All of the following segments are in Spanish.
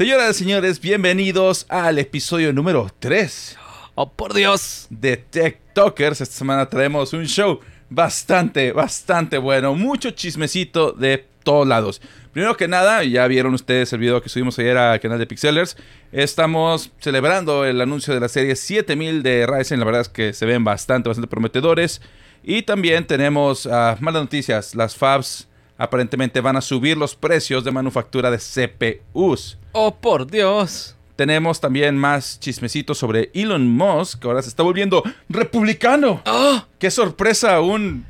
Señoras y señores, bienvenidos al episodio número 3 ¡Oh, por Dios! de Tech Talkers. Esta semana traemos un show bastante, bastante bueno. Mucho chismecito de todos lados. Primero que nada, ya vieron ustedes el video que subimos ayer al canal de Pixelers. Estamos celebrando el anuncio de la serie 7000 de Ryzen. La verdad es que se ven bastante, bastante prometedores. Y también tenemos ah, malas noticias. Las fabs aparentemente van a subir los precios de manufactura de CPUs. ¡Oh, por Dios! Tenemos también más chismecitos sobre Elon Musk, que ahora se está volviendo republicano. ¡Oh! ¡Qué sorpresa! Un,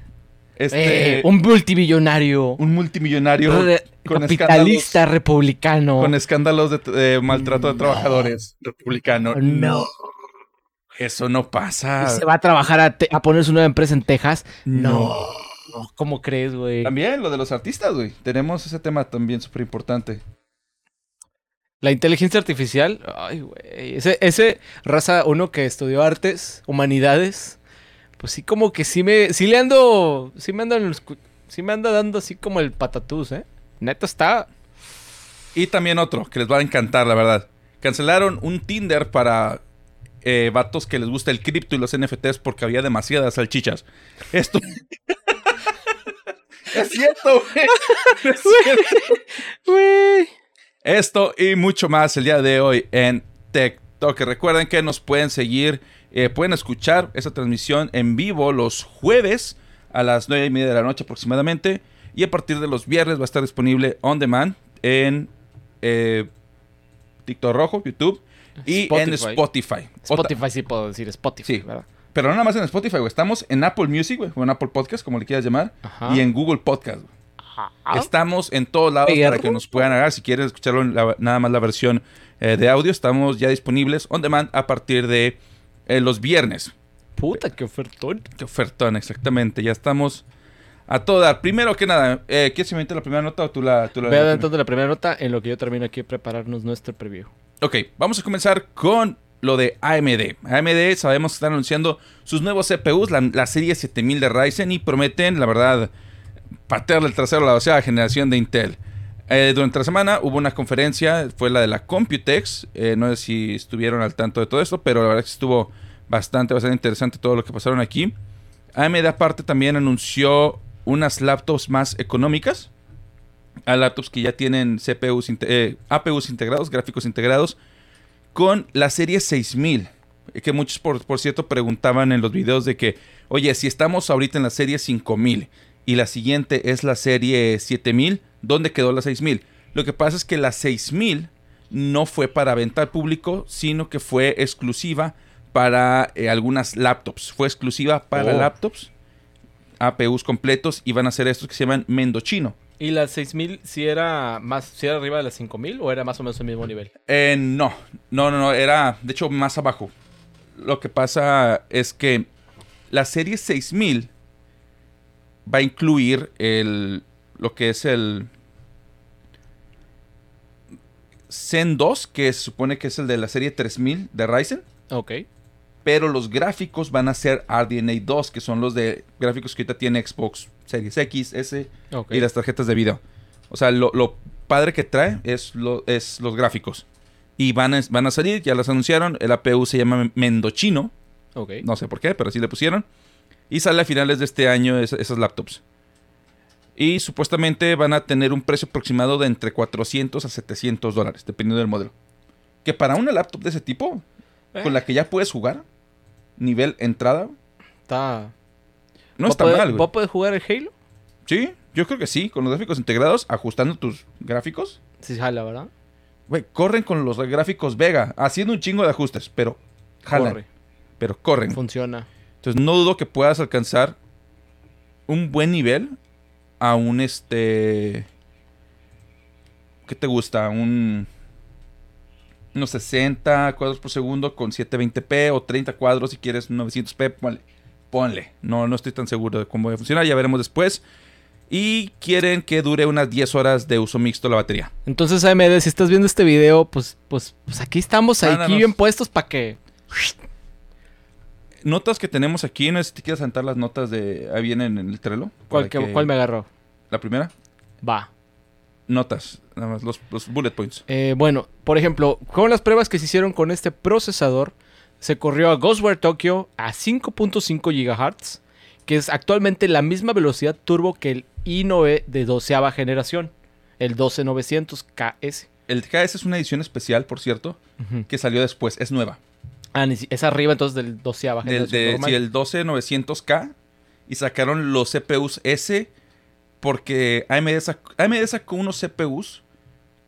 este, Eh, un multimillonario. un multimillonario re- con capitalista republicano. Con escándalos de, de maltrato de trabajadores. Republicano. No. Eso no pasa. ¿Se va a trabajar a poner su nueva empresa en Texas? No. No, ¿Cómo crees, güey? También lo de los artistas, güey. Tenemos ese tema también súper importante. La inteligencia artificial. Ay, güey. Ese, ese raza, uno que estudió artes, humanidades. Pues sí, como que sí me. Sí le ando. Sí me andan. Sí me anda dando así como el patatús, ¿eh? Neta está. Y también otro que les va a encantar, la verdad. Cancelaron un Tinder para eh, vatos que les gusta el cripto y los NFTs porque había demasiadas salchichas. Esto. es cierto, güey. Es cierto. Güey. Esto y mucho más el día de hoy en TikTok. Recuerden que nos pueden seguir, eh, pueden escuchar esta transmisión en vivo los jueves a las 9 y media de la noche aproximadamente. Y a partir de los viernes va a estar disponible on demand en eh, TikTok Rojo, YouTube y en Spotify. Spotify. Spotify sí puedo decir Spotify, Sí. ¿verdad? pero no nada más en Spotify, güey. Estamos en Apple Music, güey, o en Apple Podcast, como le quieras llamar, Ajá. y en Google Podcast. güey. Estamos en todos lados para que nos puedan agarrar. Si quieres escucharlo la- nada más la versión eh, de audio, estamos ya disponibles on demand a partir de eh, los viernes. Puta, qué ofertón. Qué ofertón, exactamente. Ya estamos a todo dar. Primero que nada, eh, ¿quieres inventar la primera nota o tú la... Tú la Ve adelantando la primera nota en lo que yo termino aquí de prepararnos nuestro preview. Ok, vamos a comenzar con lo de AMD. AMD sabemos que están anunciando sus nuevos CPUs, la, la serie 7000 de Ryzen, y prometen, la verdad, patearle el trasero a la doceava generación de Intel. Eh, durante la semana hubo una conferencia, fue la de la Computex. eh, no sé si estuvieron al tanto de todo esto, pero la verdad que estuvo bastante, bastante interesante todo lo que pasaron aquí. AMD aparte también anunció unas laptops más económicas. A laptops que ya tienen CPUs, eh, APUs integrados, gráficos integrados, con la serie 6000. eh, Que muchos, por, por cierto, preguntaban en los videos de que, oye, si estamos ahorita en la serie 5000 y la siguiente es la serie 7000, ¿dónde quedó la 6000? Lo que pasa es que la 6000 no fue para venta al público, sino que fue exclusiva para eh, algunas laptops. Fue exclusiva para Oh. laptops, APUs completos, y van a ser estos que se llaman Mendochino. ¿Y la 6000 si era más si era arriba de las 5000 o era más o menos el mismo nivel? Eh, no, no, no, no, era de hecho más abajo. Lo que pasa es que la serie 6000 va a incluir el, lo que es el Zen 2, que se supone que es el de la serie 3000 de Ryzen, Ok. pero los gráficos van a ser RDNA 2, que son los de gráficos que ahorita tiene Xbox Series X, S Ok. y las tarjetas de video. O sea, lo, lo padre que trae es, lo, es los gráficos. Y van a, van a salir, ya las anunciaron. El APU se llama Mendochino. Ok. No sé por qué, pero así le pusieron. Y sale a finales de este año es- esas laptops. Y supuestamente van a tener un precio aproximado de entre 400 a 700 dólares, dependiendo del modelo. Que para una laptop de ese tipo, Eh, con la que ya puedes jugar, nivel entrada, está no ¿Va a está poder- mal, güey. ¿Va a poder jugar el Halo? Sí, yo creo que sí, con los gráficos integrados, ajustando tus gráficos. Sí, jala, ¿verdad? Güey, corren con los gráficos Vega, haciendo un chingo de ajustes, pero jalan, Corre. pero corren. Funciona. Entonces no dudo que puedas alcanzar un buen nivel a un este... ¿Qué te gusta? Un... Unos 60 cuadros por segundo con 720p o 30 cuadros si quieres 900p, ponle. Ponle. No, no estoy tan seguro de cómo va a funcionar, ya veremos después. Y quieren que dure unas 10 horas de uso mixto la batería. Entonces, AMD, si estás viendo este video, pues, pues, pues aquí estamos, aquí bien puestos para que. Notas que tenemos aquí, no sé si te quieres sentar las notas de... Ahí vienen en el Trello. ¿Cuál, que- cuál me agarró? La primera. Va. notas, nada más, los, los bullet points. Eh, bueno, por ejemplo, con las pruebas que se hicieron con este procesador, se corrió a Ghostware Tokyo a 5.5 GHz, que es actualmente la misma velocidad turbo que el i9 de doceava generación, el 12900KS. El KS es una edición especial, por cierto, que salió después, es nueva. Ah, es arriba entonces del doceava Del, generación. de, sí, el 12900K y sacaron los CPUs S porque AMD, sac- AMD sacó unos CPUs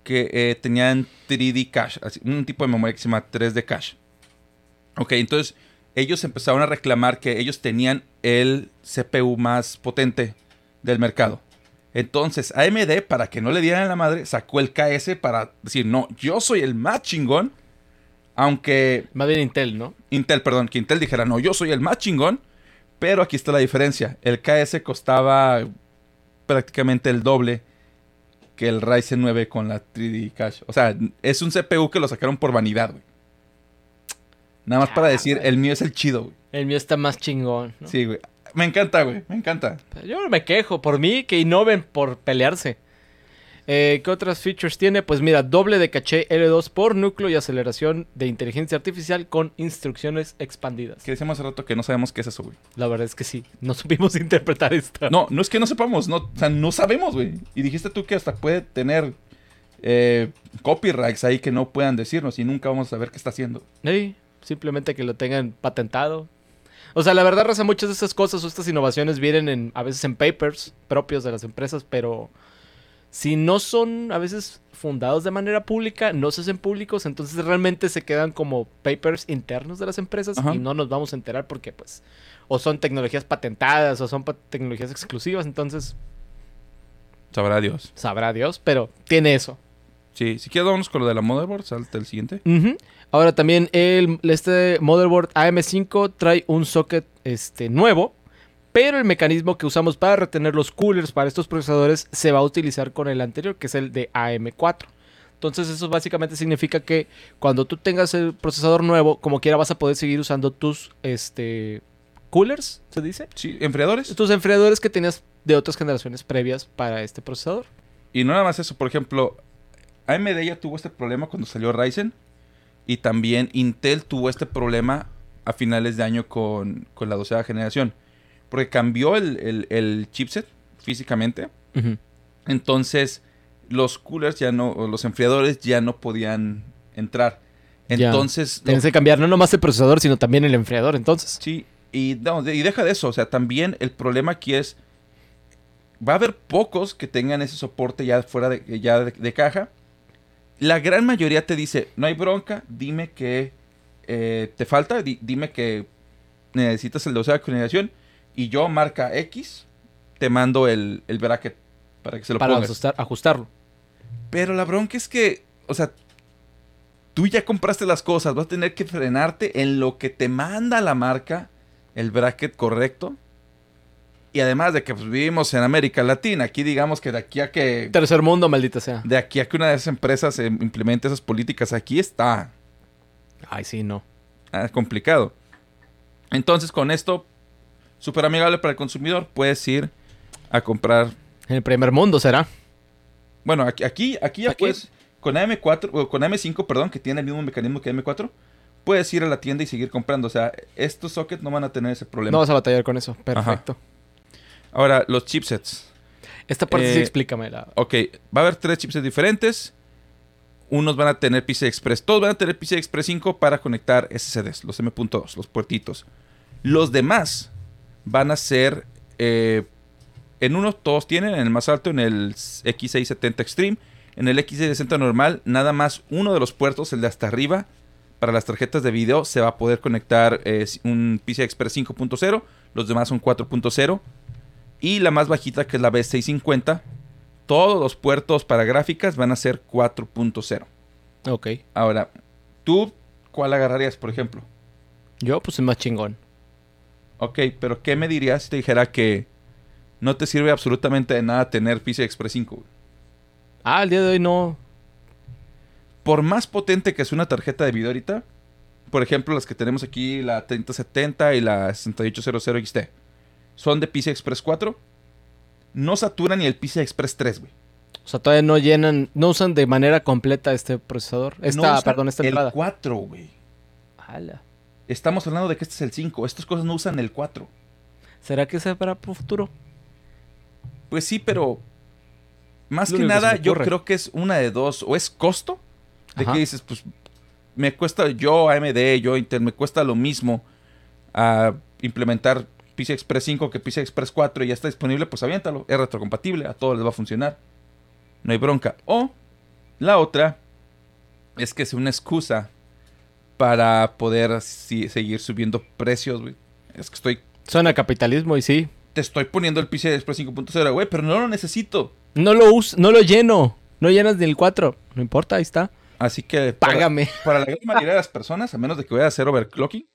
que eh, tenían 3D cache, así, un tipo de memoria que se llama 3D cache. Ok, entonces ellos empezaron a reclamar que ellos tenían el CPU más potente del mercado. Entonces AMD, para que no le dieran la madre, sacó el KS para decir, no, yo soy el más chingón. Aunque Más bien Intel, ¿no? Intel, perdón, que Intel dijera, no, yo soy el más chingón, pero aquí está la diferencia. El KS costaba prácticamente el doble que el Ryzen 9 con la 3D Cache. O sea, es un CPU que lo sacaron por vanidad, güey. Nada más para decir, el mío es el chido, güey. El mío está más chingón. ¿no? Sí, güey. Me encanta, güey, me encanta. Yo no me quejo, por mí que innoven por pelearse. Eh, ¿Qué otras features tiene? Pues mira, doble de caché L2 por núcleo y aceleración de inteligencia artificial con instrucciones expandidas. Que decíamos hace rato que no sabemos qué es eso, güey. La verdad es que sí, no supimos interpretar esto. No, no es que no sepamos, no, o sea, no sabemos, güey. Y dijiste tú que hasta puede tener eh, copyrights ahí que no puedan decirnos y nunca vamos a saber qué está haciendo. Sí, simplemente que lo tengan patentado. O sea, la verdad, Raza, muchas de estas cosas o estas innovaciones vienen en, a veces en papers propios de las empresas, pero si no son a veces fundados de manera pública, no se hacen públicos, entonces realmente se quedan como papers internos de las empresas Ajá. y no nos vamos a enterar porque pues o son tecnologías patentadas o son tecnologías exclusivas, entonces Sabrá Dios. sabrá Dios, pero tiene eso. Sí, si quieres vámonos con lo de la motherboard, salta el siguiente. Ahora también el, este motherboard AM5 trae un socket este, nuevo, pero el mecanismo que usamos para retener los coolers para estos procesadores se va a utilizar con el anterior, que es el de AM4. Entonces eso básicamente significa que cuando tú tengas el procesador nuevo, como quiera vas a poder seguir usando tus este, coolers, ¿se dice? Sí, enfriadores. Tus enfriadores que tenías de otras generaciones previas para este procesador. Y no nada más eso, por ejemplo, AMD ya tuvo este problema cuando salió Ryzen. Y también Intel tuvo este problema a finales de año con, con la doceava generación. Porque cambió el, el- el chipset físicamente. Entonces, los coolers ya no, o los enfriadores ya no podían entrar. Entonces, lo- Tienes que cambiar no nomás el procesador, sino también el enfriador, entonces. Sí, y, no, de- y deja de eso, o sea, también el problema aquí es, va a haber pocos que tengan ese soporte ya fuera de, ya de, de caja. La gran mayoría te dice, no hay bronca, dime que eh, te falta, di- dime que necesitas el doceava generación y yo, marca X, te mando el, el bracket para que se lo para pongas. ajustar- ajustarlo. Pero la bronca es que, o sea, tú ya compraste las cosas, vas a tener que frenarte en lo que te manda la marca, el bracket correcto. Y además de que pues, vivimos en América Latina, aquí digamos que de aquí a que Tercer mundo, maldita sea. de aquí a que una de esas empresas eh, implemente esas políticas, aquí está Ay, sí, no. ah, complicado. Entonces, con esto, súper amigable para el consumidor, puedes ir a comprar En el primer mundo será. Bueno, aquí, aquí, aquí ya Aquí. puedes, con AM4, o con AM5, perdón, que tiene el mismo mecanismo que AM4, puedes ir a la tienda y seguir comprando. O sea, estos sockets no van a tener ese problema. No vas a batallar con eso. Perfecto. Ahora, los chipsets. Esta parte sí Eh, explícamela. Ok, va a haber tres chipsets diferentes. Unos van a tener PCI Express. Todos van a tener PCI Express 5 para conectar SSDs, los M.2, los puertitos. Los demás van a ser... eh, en uno todos tienen, en el más alto, en el X670 Extreme. En el X660 normal, nada más uno de los puertos, el de hasta arriba, para las tarjetas de video, se va a poder conectar eh, un PCI Express 5.0. Los demás son 4.0. Y la más bajita, que es la B650, todos los puertos para gráficas van a ser 4.0. Ok. Ahora, ¿tú cuál agarrarías, por ejemplo? Yo, pues, es más chingón. Ok, pero ¿qué me dirías si te dijera que no te sirve absolutamente de nada tener PCI Express 5? güey? Ah, el día de hoy no. Por más potente que es una tarjeta de video ahorita, por ejemplo, las que tenemos aquí, la 3070 y la 6800 XT, son de PCI Express 4, no saturan ni el PCI Express 3, güey. O sea, todavía no llenan, no usan de manera completa este procesador. Esta, No perdón, esta el entrada. 4, güey. Ala. Estamos hablando de que este es el 5. Estas cosas no usan el 4. ¿Será que sea para futuro? Pues sí, pero más Lo que nada yo creo que es una de dos. O es costo, de Ajá. que dices, pues me cuesta yo AMD, yo Intel, me cuesta lo mismo a implementar PCI Express 5 que PCI Express 4 y ya está disponible, pues aviéntalo. Es retrocompatible, a todos les va a funcionar. No hay bronca. O la otra es que es una excusa para poder si- seguir subiendo precios, güey. Es que estoy Suena capitalismo y sí. te estoy poniendo el PCI Express 5.0, güey, pero no lo necesito. No lo us no lo lleno. No llenas ni el 4. No importa, ahí está. Así que para- Págame. Para, la gran mayoría de las personas, a menos de que vaya a hacer overclocking,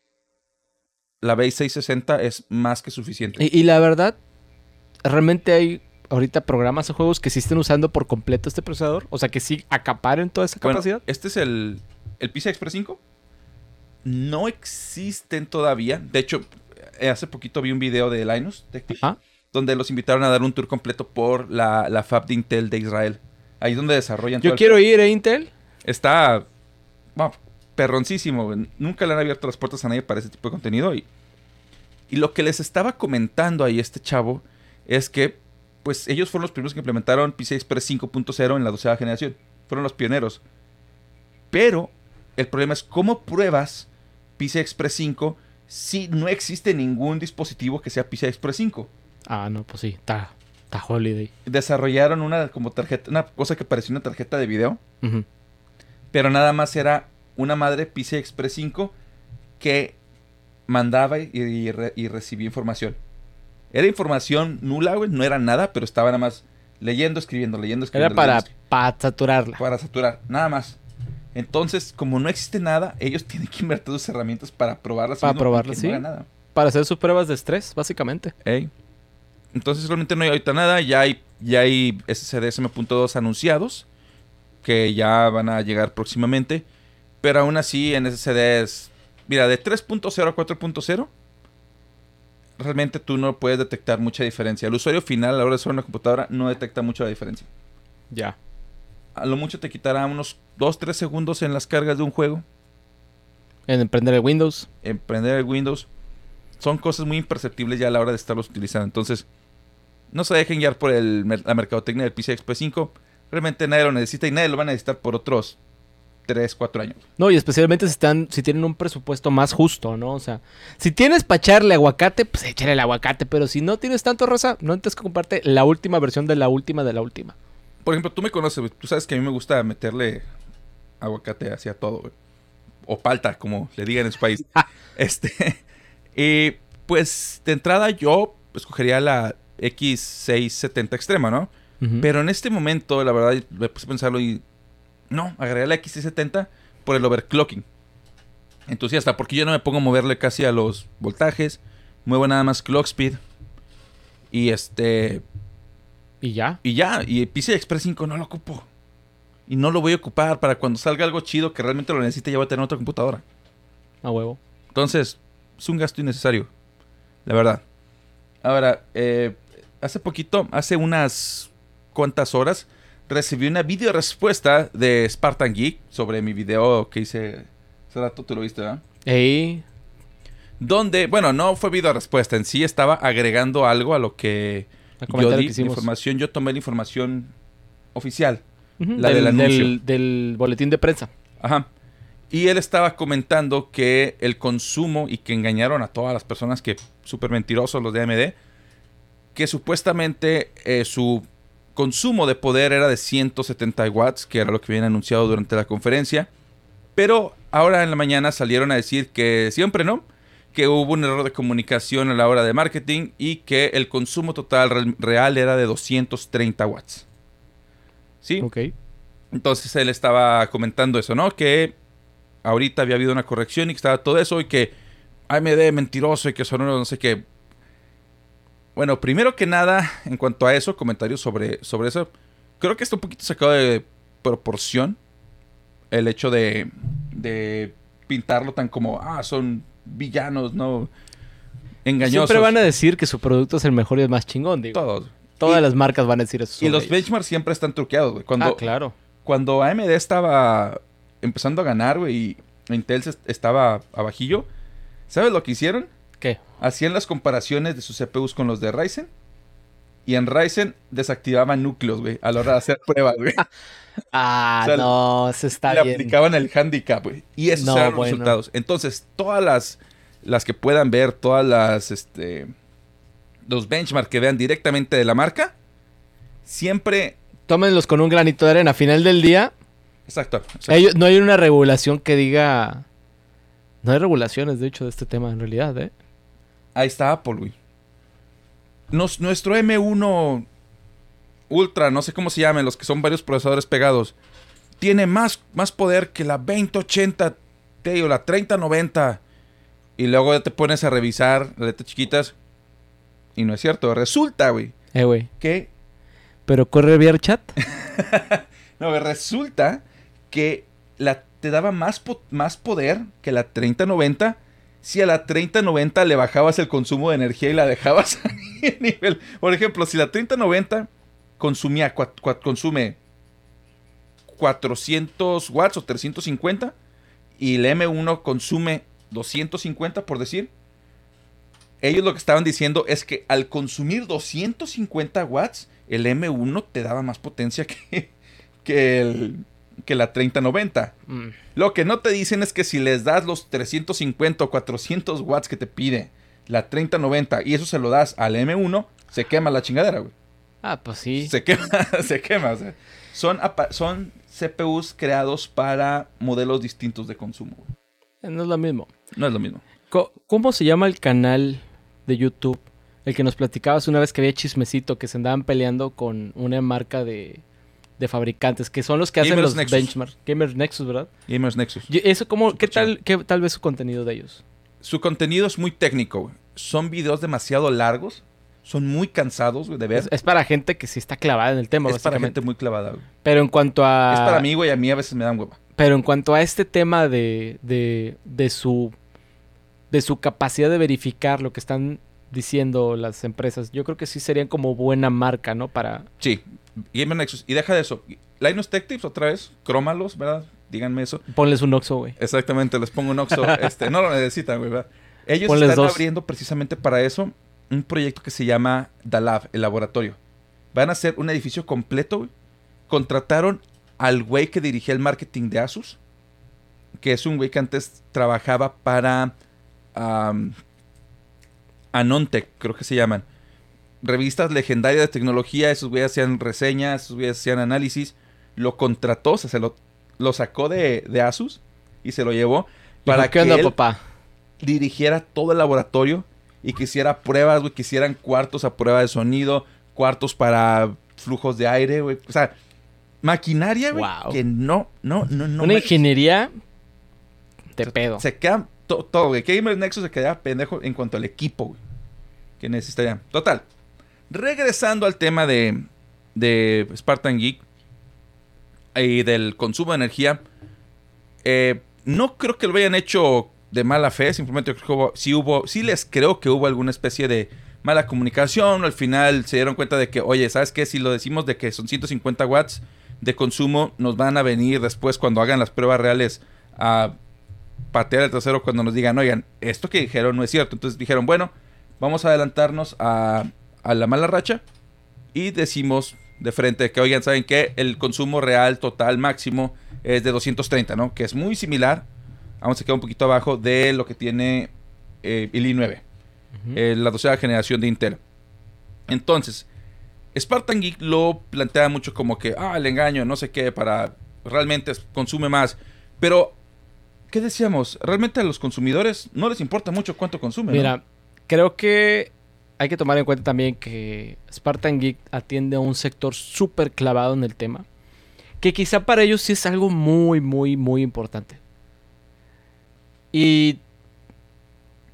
la base 660 es más que suficiente. Y, y la verdad, realmente hay ahorita programas o juegos que sí estén usando por completo este procesador. O sea, que sí acaparen toda esa Bueno, capacidad. este es el, el PCI Express 5. No existen todavía. De hecho, eh, hace poquito vi un video de Linus Tech Tips, donde los invitaron a dar un tour completo por la, la fab de Intel de Israel. Ahí es donde desarrollan todo Yo el- quiero ir a Intel. Está bueno, perroncísimo. Nunca le han abierto las puertas a nadie para ese tipo de contenido. Y, y lo que les estaba comentando ahí este chavo es que, pues, ellos fueron los primeros que implementaron PCI Express 5.0 en la doceava generación. Fueron los pioneros. Pero el problema es cómo pruebas PCI Express 5 si no existe ningún dispositivo que sea PCI Express 5. Ah, no, pues sí. Está, está holiday. Desarrollaron una como tarjeta, una cosa que parecía una tarjeta de video. Pero nada más era una madre PCI Express 5 que mandaba y, y re- y recibía información. Era información nula, güey, no era nada, pero estaba nada más leyendo, escribiendo, leyendo, escribiendo. Era para, leyendo, para saturarla. para saturar, nada más. Entonces, como no existe nada, ellos tienen que invertir sus herramientas para probarlas. Para probarlas, sí. No haga nada. Para hacer sus pruebas de estrés, básicamente. Ey. Entonces realmente no hay ahorita nada, ya hay, ya hay SSDs M.2 anunciados que ya van a llegar próximamente, pero aún así en SSDs, mira, de 3.0 a 4.0, realmente tú no puedes detectar mucha diferencia. El usuario final a la hora de usar una computadora no detecta mucho la diferencia. Ya. A lo mucho te quitará unos 2-3 segundos en las cargas de un juego, En emprender el Windows. en prender el Windows. Son cosas muy imperceptibles ya a la hora de estarlos utilizando. Entonces, no se dejen guiar por el, la mercadotecnia del PCI Express 5. Realmente nadie lo necesita y nadie lo va a necesitar por otros 3, 4 años. No, y especialmente si están, si tienen un presupuesto más justo, ¿no? O sea, si tienes para echarle aguacate, pues échale el aguacate. Pero si no tienes tanto rosa, no tienes que comprarte la última versión de la última de la última. Por ejemplo, tú me conoces, güey. Tú sabes que a mí me gusta meterle aguacate hacia todo, güey. O palta, como le digan en su país. este. Y pues de entrada yo escogería la X670 extrema, ¿no? Pero en este momento, la verdad, me puse a pensarlo y. No, agregué la X670 por el overclocking. Entusiasta, porque yo no me pongo a moverle casi a los voltajes. Muevo nada más clock speed. Y este. Y ya. Y ya, y PCI Express 5 no lo ocupo. Y no lo voy a ocupar para cuando salga algo chido que realmente lo necesite, ya voy a tener otra computadora. A huevo. Entonces, es un gasto innecesario. La verdad. Ahora, eh, hace poquito, hace unas cuantas horas, recibí una video respuesta de Spartan Geek sobre mi video que hice rato, tú lo viste, ¿verdad? Ey. Donde, bueno, no fue video respuesta, en sí estaba agregando algo a lo que yo di, que información, yo tomé la información oficial. Ujú, la del anuncio. Del, del boletín de prensa. Ajá. Y él estaba comentando que el consumo y que engañaron a todas las personas que súper mentirosos los de AMD, que supuestamente eh, su consumo de poder era de 170 watts, que era lo que habían anunciado durante la conferencia, pero ahora en la mañana salieron a decir que siempre no, que hubo un error de comunicación a la hora de marketing y que el consumo total real- era de 230 watts. ¿Sí? Ok. Entonces él estaba comentando eso, ¿no? Que ahorita había habido una corrección y que estaba todo eso y que AMD mentiroso y que son no sé qué. Bueno, primero que nada, en cuanto a eso, comentarios sobre, sobre eso, creo que está un poquito sacado de proporción el hecho de, de pintarlo tan como, ah, son villanos, ¿no? Engañosos. Siempre van a decir que su producto es el mejor y el más chingón, digo. Todos. Todas Y- las marcas van a decir eso. Y los ellos. benchmarks siempre están truqueados, güey. Cuando, Ah, claro. cuando AMD estaba empezando a ganar, güey, y Intel estaba abajillo, ¿sabes lo que hicieron? ¿Qué? Hacían las comparaciones de sus CPUs con los de Ryzen. Y en Ryzen desactivaban núcleos, güey, a la hora de hacer pruebas, güey. Ah, O sea, no, se está Le bien. aplicaban el handicap, güey. Y esos No, eran los bueno. resultados. Entonces, todas las, las que puedan ver, todas las, este, los benchmarks que vean directamente de la marca, siempre, Tómenlos con un granito de arena. A final del día, exacto, exacto. ellos- no hay una regulación que diga... No hay regulaciones, de hecho, de este tema en realidad, ¿eh? Ahí está Apple, güey. Nos- nuestro M1 Ultra, no sé cómo se llaman, los que son varios procesadores pegados, tiene más, más poder que la 2080 Ti o la 3090. Y luego ya te pones a revisar las letras chiquitas. Y no es cierto. Resulta, güey, Eh, güey. que. ¿Pero corre vía chat? No, resulta que la, te daba más, po- más poder que la 3090 si a la 3090 le bajabas el consumo de energía y la dejabas a nivel. Por ejemplo, si la 3090 consumía, cua- consume 400 watts o 350 y el M1 consume 250, por decir. Ellos lo que estaban diciendo es que al consumir 250 watts, el M1 te daba más potencia que, que, el, que la 3090. Mm. Lo que no te dicen es que si les das los 350 o 400 watts que te pide la 3090 y eso se lo das al M1, se quema la chingadera, güey. Ah, pues sí. Se quema, se quema. o sea, son, son CPUs creados para modelos distintos de consumo. güey. No es lo mismo. No es lo mismo. ¿Cómo se llama el canal de YouTube? El que nos platicabas una vez que había chismecito que se andaban peleando con una marca de, de fabricantes, que son los que hacen Gamers los Nexus. benchmarks. Gamers Nexus, ¿verdad? Gamers Nexus. Y Eso como, ¿qué tal, qué tal vez su contenido de ellos? Su contenido es muy técnico, güey. Son videos demasiado largos. Son muy cansados, güey, de ver. Es, es para gente que sí está clavada en el tema, Es para gente muy clavada, güey. Pero en cuanto a... Es para mí, güey. A mí a veces me dan hueva. Pero en cuanto a este tema de, de, de su de su capacidad de verificar lo que están diciendo las empresas, yo creo que sí serían como buena marca, ¿no? Para Sí, Gamer Nexus. Y deja de eso. Linus Tech Tips otra vez. Crómalos, ¿verdad? Díganme eso. ponles un oxo, güey. Exactamente, les pongo un Oxxo. este, no lo necesitan, güey, ¿verdad? Ellos Ponles están dos. abriendo precisamente para eso un proyecto que se llama The Lab, el laboratorio. Van a hacer un edificio completo, güey. Contrataron al güey que dirigía el marketing de Asus, que es un güey que antes trabajaba para Anontech, creo que se llaman. Revistas legendarias de tecnología, esos güeyes hacían reseñas, esos güeyes hacían análisis. Lo contrató, o sea, se lo, lo sacó de, de Asus y se lo llevó para que ¿Qué onda, él papá? dirigiera todo el laboratorio y que hiciera pruebas, güey, que hicieran cuartos a prueba de sonido, cuartos para flujos de aire, güey. O sea, maquinaria, güey, Wow. que no, no, no, no. Una me- ingeniería de pedo. Se queda to- todo, güey. Gamer Nexus se queda pendejo en cuanto al equipo, güey. Que necesitaría. Total. Regresando al tema de, de Spartan Geek y del consumo de energía. eh, no creo que lo hayan hecho de mala fe. Simplemente creo que hubo, sí les creo que hubo alguna especie de mala comunicación. Al final se dieron cuenta de que, oye, ¿sabes qué? Si lo decimos de que son 150 watts de consumo, nos van a venir después cuando hagan las pruebas reales a patear el trasero cuando nos digan, oigan, esto que dijeron no es cierto. Entonces dijeron, bueno, vamos a adelantarnos a, a la mala racha y decimos de frente que, oigan, ¿saben qué? El consumo real total máximo es de 230, ¿no? Que es muy similar, aún se queda un poquito abajo de lo que tiene eh, el i9, Ujú. eh, la doceava generación de Intel. Entonces, Spartan Geek lo plantea mucho como que, ah, el engaño, no sé qué, para realmente consume más. Pero, ¿qué decíamos? Realmente a los consumidores no les importa mucho cuánto consumen. ¿no? Creo que hay que tomar en cuenta también que Spartan Geek atiende a un sector súper clavado en el tema. Que quizá para ellos sí es algo muy, muy, muy importante. Y.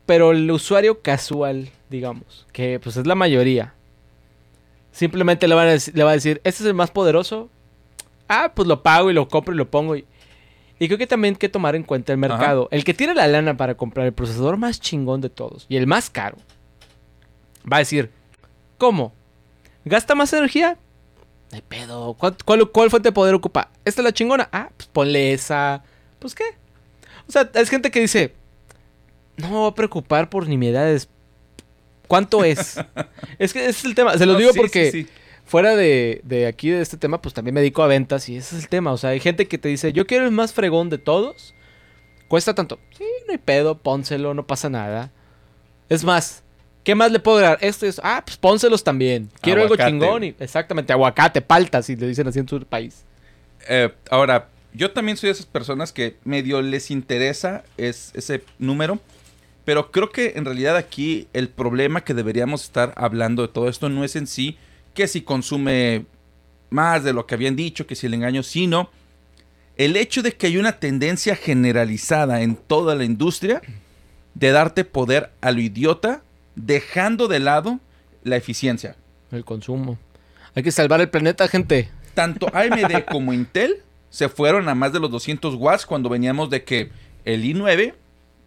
Pero el usuario casual, digamos, que pues es la mayoría, simplemente le, le va a decir: Este es el más poderoso. Ah, pues lo pago y lo compro y lo pongo. Y, y creo que también hay que tomar en cuenta el mercado. El que tiene la lana para comprar el procesador más chingón de todos y el más caro, va a decir: ¿Cómo? ¿Gasta más energía? Hay pedo. ¿Cuál, cuál, cuál fuente de poder ocupa? ¿Esta es la chingona? Ah, pues ponle esa. Pues qué. O sea, es gente que dice, no me voy a preocupar por nimiedades. ¿Cuánto es? es que ese es el tema. Se lo No, digo sí, porque sí, sí. Fuera de, de aquí, de este tema, pues también me dedico a ventas y ese es el tema. O sea, hay gente que te dice, yo quiero el más fregón de todos. Cuesta tanto. Sí, no hay pedo, pónselo, no pasa nada. Es más, ¿qué más le puedo dar? Esto y eso. Ah, pues pónselos también. Quiero Aguacate. algo chingón. Y, exactamente, aguacate, paltas, si le dicen así en su país. Eh, ahora, yo también soy de esas personas que medio les interesa es, ese número. Pero creo que en realidad aquí el problema que deberíamos estar hablando de todo esto no es en sí que si consume más de lo que habían dicho, que si el engaño, sino el hecho de que hay una tendencia generalizada en toda la industria de darte poder a lo idiota, dejando de lado la eficiencia. El consumo. Hay que salvar el planeta, gente. tanto AMD como Intel se fueron a más de los 200 watts cuando veníamos de que el i9,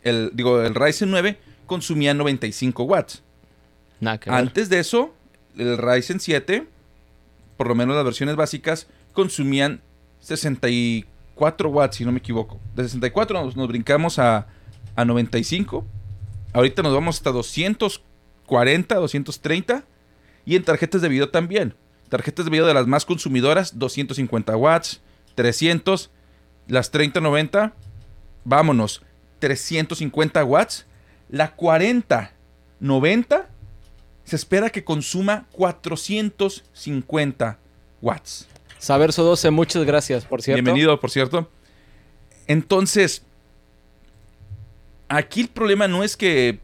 el, digo, el Ryzen 9 consumía 95 watts. Nada que ver. Antes de eso, el Ryzen 7, por lo menos las versiones básicas, consumían 64 watts, si no me equivoco. De 64 nos, brincamos a, a 95. Ahorita nos vamos hasta 240, 230. Y en tarjetas de video también. Tarjetas de video de las más consumidoras, 250 watts, 300. Las 3090, vámonos, 350 watts. La 4090 se espera que consuma 450 watts. Saberso 12, muchas gracias, por cierto. Bienvenido, por cierto. Entonces, aquí el problema no es que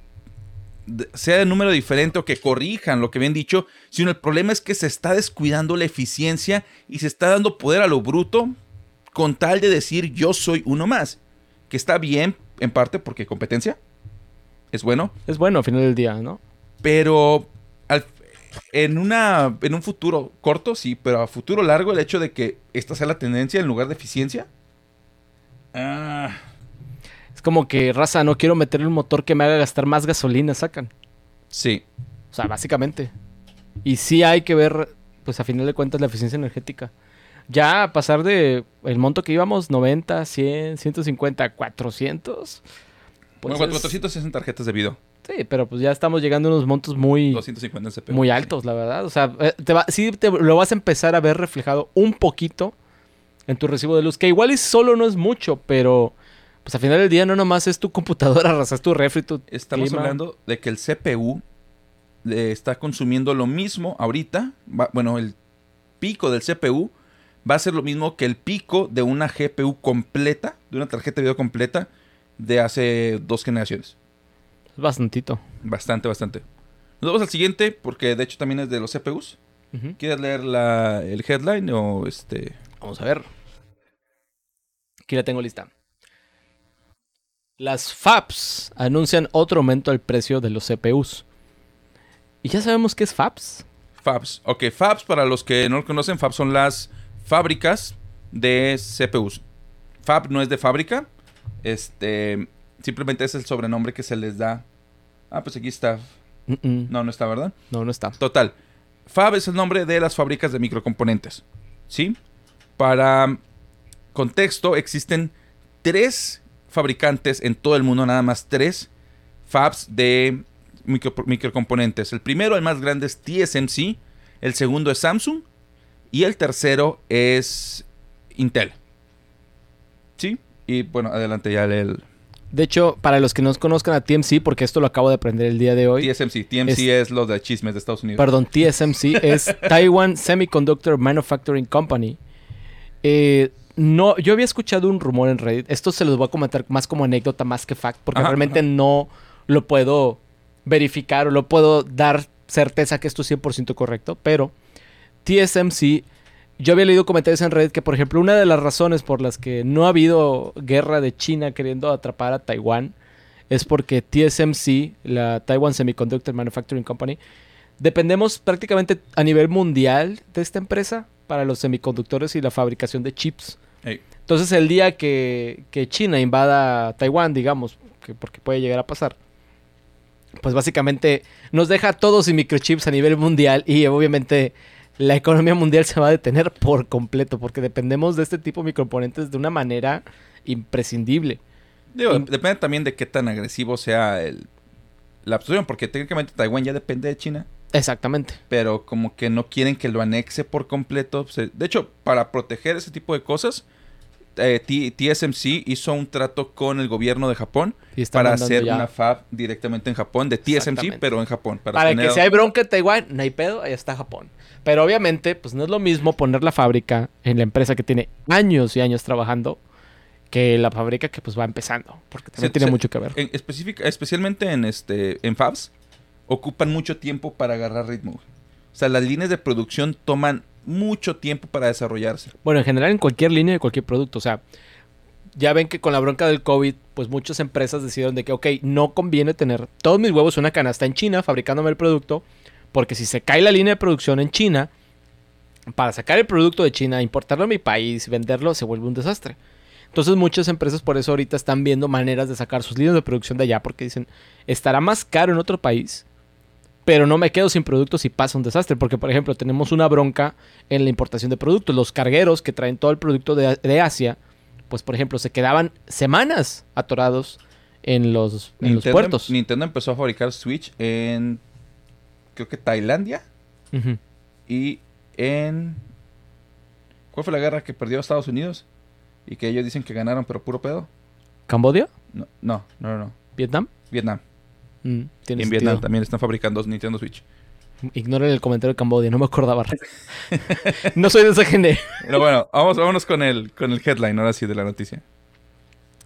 sea de número diferente o que corrijan lo que habían dicho, sino el problema es que se está descuidando la eficiencia y se está dando poder a lo bruto con tal de decir yo soy uno más. Que está bien, en parte, porque competencia es bueno, Es bueno al final del día, ¿no? Pero al- en, una, en un futuro corto, sí, pero a futuro largo, el hecho de que esta sea la tendencia en lugar de eficiencia. Ah, Es como que, raza, no quiero meterle un motor que me haga gastar más gasolina, sacan. sí. O sea, básicamente. Y sí hay que ver, pues a final de cuentas, la eficiencia energética. Ya a pasar de el monto que íbamos, 90, 100, 150, 400. Pues bueno, es- 400 en tarjetas de video. Sí, pero pues ya estamos llegando a unos montos muy, 250 en CPU. muy altos, la verdad. O sea, eh, te va, sí te lo vas a empezar a ver reflejado un poquito en tu recibo de luz. Que igual y solo no es mucho, pero pues al final del día no nomás es tu computadora, es tu refri, tu Estamos clima. hablando de que el CPU eh, está consumiendo lo mismo ahorita. va- bueno, el pico del CPU va a ser lo mismo que el pico de una GPU completa, de una tarjeta de video completa de hace dos generaciones. Es bastantito. Bastante, bastante. Nos vamos al siguiente, porque de hecho también es de los CPUs. ¿Quieres leer la, el headline o este? Vamos a ver. Aquí la tengo lista. Las FAPS anuncian otro aumento al precio de los CPUs. ¿Y ya sabemos qué es FAPS? Fabs. Ok, Fabs, para los que no lo conocen, Fabs son las fábricas de CPUs. Fab no es de fábrica. Este. Simplemente es el sobrenombre que se les da. Ah, pues aquí está. Mm, mm. No, no está, ¿verdad? No, no está. Total. Fab es el nombre de las fábricas de microcomponentes. ¿Sí? Para contexto, existen tres fabricantes en todo el mundo, nada más tres fabs de micro- microcomponentes. El primero, el más grande, es TSMC. El segundo es Samsung. Y el tercero es Intel. ¿Sí? Y bueno, adelante ya el De hecho, para los que no conozcan a TMC, porque esto lo acabo de aprender el día de hoy. TSMC. TMC es, lo de chismes de Estados Unidos. Perdón, TSMC es Taiwan Semiconductor Manufacturing Company. Eh, no, yo había escuchado un rumor en Reddit. Esto se los voy a comentar más como anécdota, más que fact, porque Ajá, realmente ajá. no lo puedo verificar o lo puedo dar certeza que esto es 100% correcto. Pero TSMC, yo había leído comentarios en Reddit que, por ejemplo, una de las razones por las que no ha habido guerra de China queriendo atrapar a Taiwán es porque TSMC, la Taiwan Semiconductor Manufacturing Company, dependemos prácticamente a nivel mundial de esta empresa para los semiconductores y la fabricación de chips. Entonces el día que, que China invada Taiwán, digamos, que porque puede llegar a pasar, pues básicamente nos deja a todos sin microchips a nivel mundial y obviamente la economía mundial se va a detener por completo porque dependemos de este tipo de microponentes de una manera imprescindible. Digo, depende también de qué tan agresivo sea el, la absorción, porque técnicamente Taiwán ya depende de China. Exactamente. Pero como que no quieren que lo anexe por completo. De hecho, para proteger ese tipo de cosas, eh, TSMC hizo un trato con el gobierno de Japón para hacer una fab directamente en Japón, de TSMC, pero en Japón. Para, que si hay bronca en Taiwán, no hay pedo, ahí está Japón. Pero obviamente, pues no es lo mismo poner la fábrica en la empresa que tiene años y años trabajando que la fábrica que pues va empezando, porque también tiene mucho que ver. En específica, especialmente en este en fabs ocupan mucho tiempo para agarrar ritmo. O sea, las líneas de producción toman mucho tiempo para desarrollarse. Bueno, en general en cualquier línea de cualquier producto, o sea, ya ven que con la bronca del COVID, pues muchas empresas decidieron de que, ok, no conviene tener todos mis huevos en una canasta en China fabricándome el producto, porque si se cae la línea de producción en China, para sacar el producto de China, importarlo a mi país, venderlo, se vuelve un desastre. Entonces muchas empresas por eso ahorita están viendo maneras de sacar sus líneas de producción de allá, porque dicen, estará más caro en otro país pero no me quedo sin productos y pasa un desastre. Porque, por ejemplo, tenemos una bronca en la importación de productos. Los cargueros que traen todo el producto de, Asia, pues, por ejemplo, se quedaban semanas atorados en los, puertos. Nintendo empezó a fabricar Switch en, creo que Tailandia. Y en... ¿Cuál fue la guerra que perdió Estados Unidos? Y que ellos dicen que ganaron, pero puro pedo. ¿Cambodia? No, no, no, no. ¿Vietnam? Vietnam. Mm, en Vietnam también están fabricando Nintendo Switch. Ignoren el comentario de Cambodia, no me acordaba. no soy de esa gente. Pero bueno, vamos, vámonos con el, con el headline ahora sí de la noticia.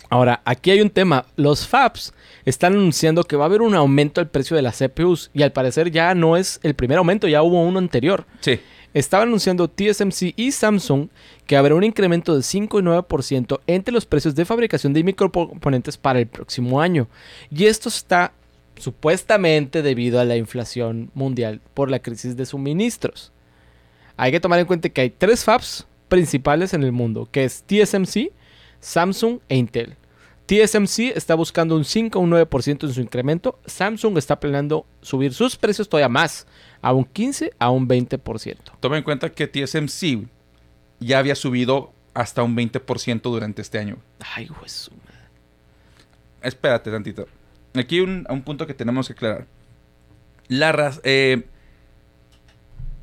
Ahora, aquí hay un tema. Los FABs están anunciando que va a haber un aumento del precio de las CPUs y al parecer ya no es el primer aumento, ya hubo uno anterior. Sí. Estaba anunciando TSMC y Samsung que habrá un incremento de 5 y 9% entre los precios de fabricación de microcomponentes para el próximo año. Y esto está supuestamente debido a la inflación mundial por la crisis de suministros. Hay que tomar en cuenta que hay tres fabs principales en el mundo, que es TSMC, Samsung e Intel. TSMC está buscando un 5 o un 9% en su incremento. Samsung está planeando subir sus precios todavía más, a un 15 a un 20%. Toma en cuenta que TSMC ya había subido hasta un 20% durante este año. Ay, Jesús. Espérate tantito aquí un, un punto que tenemos que aclarar. La eh,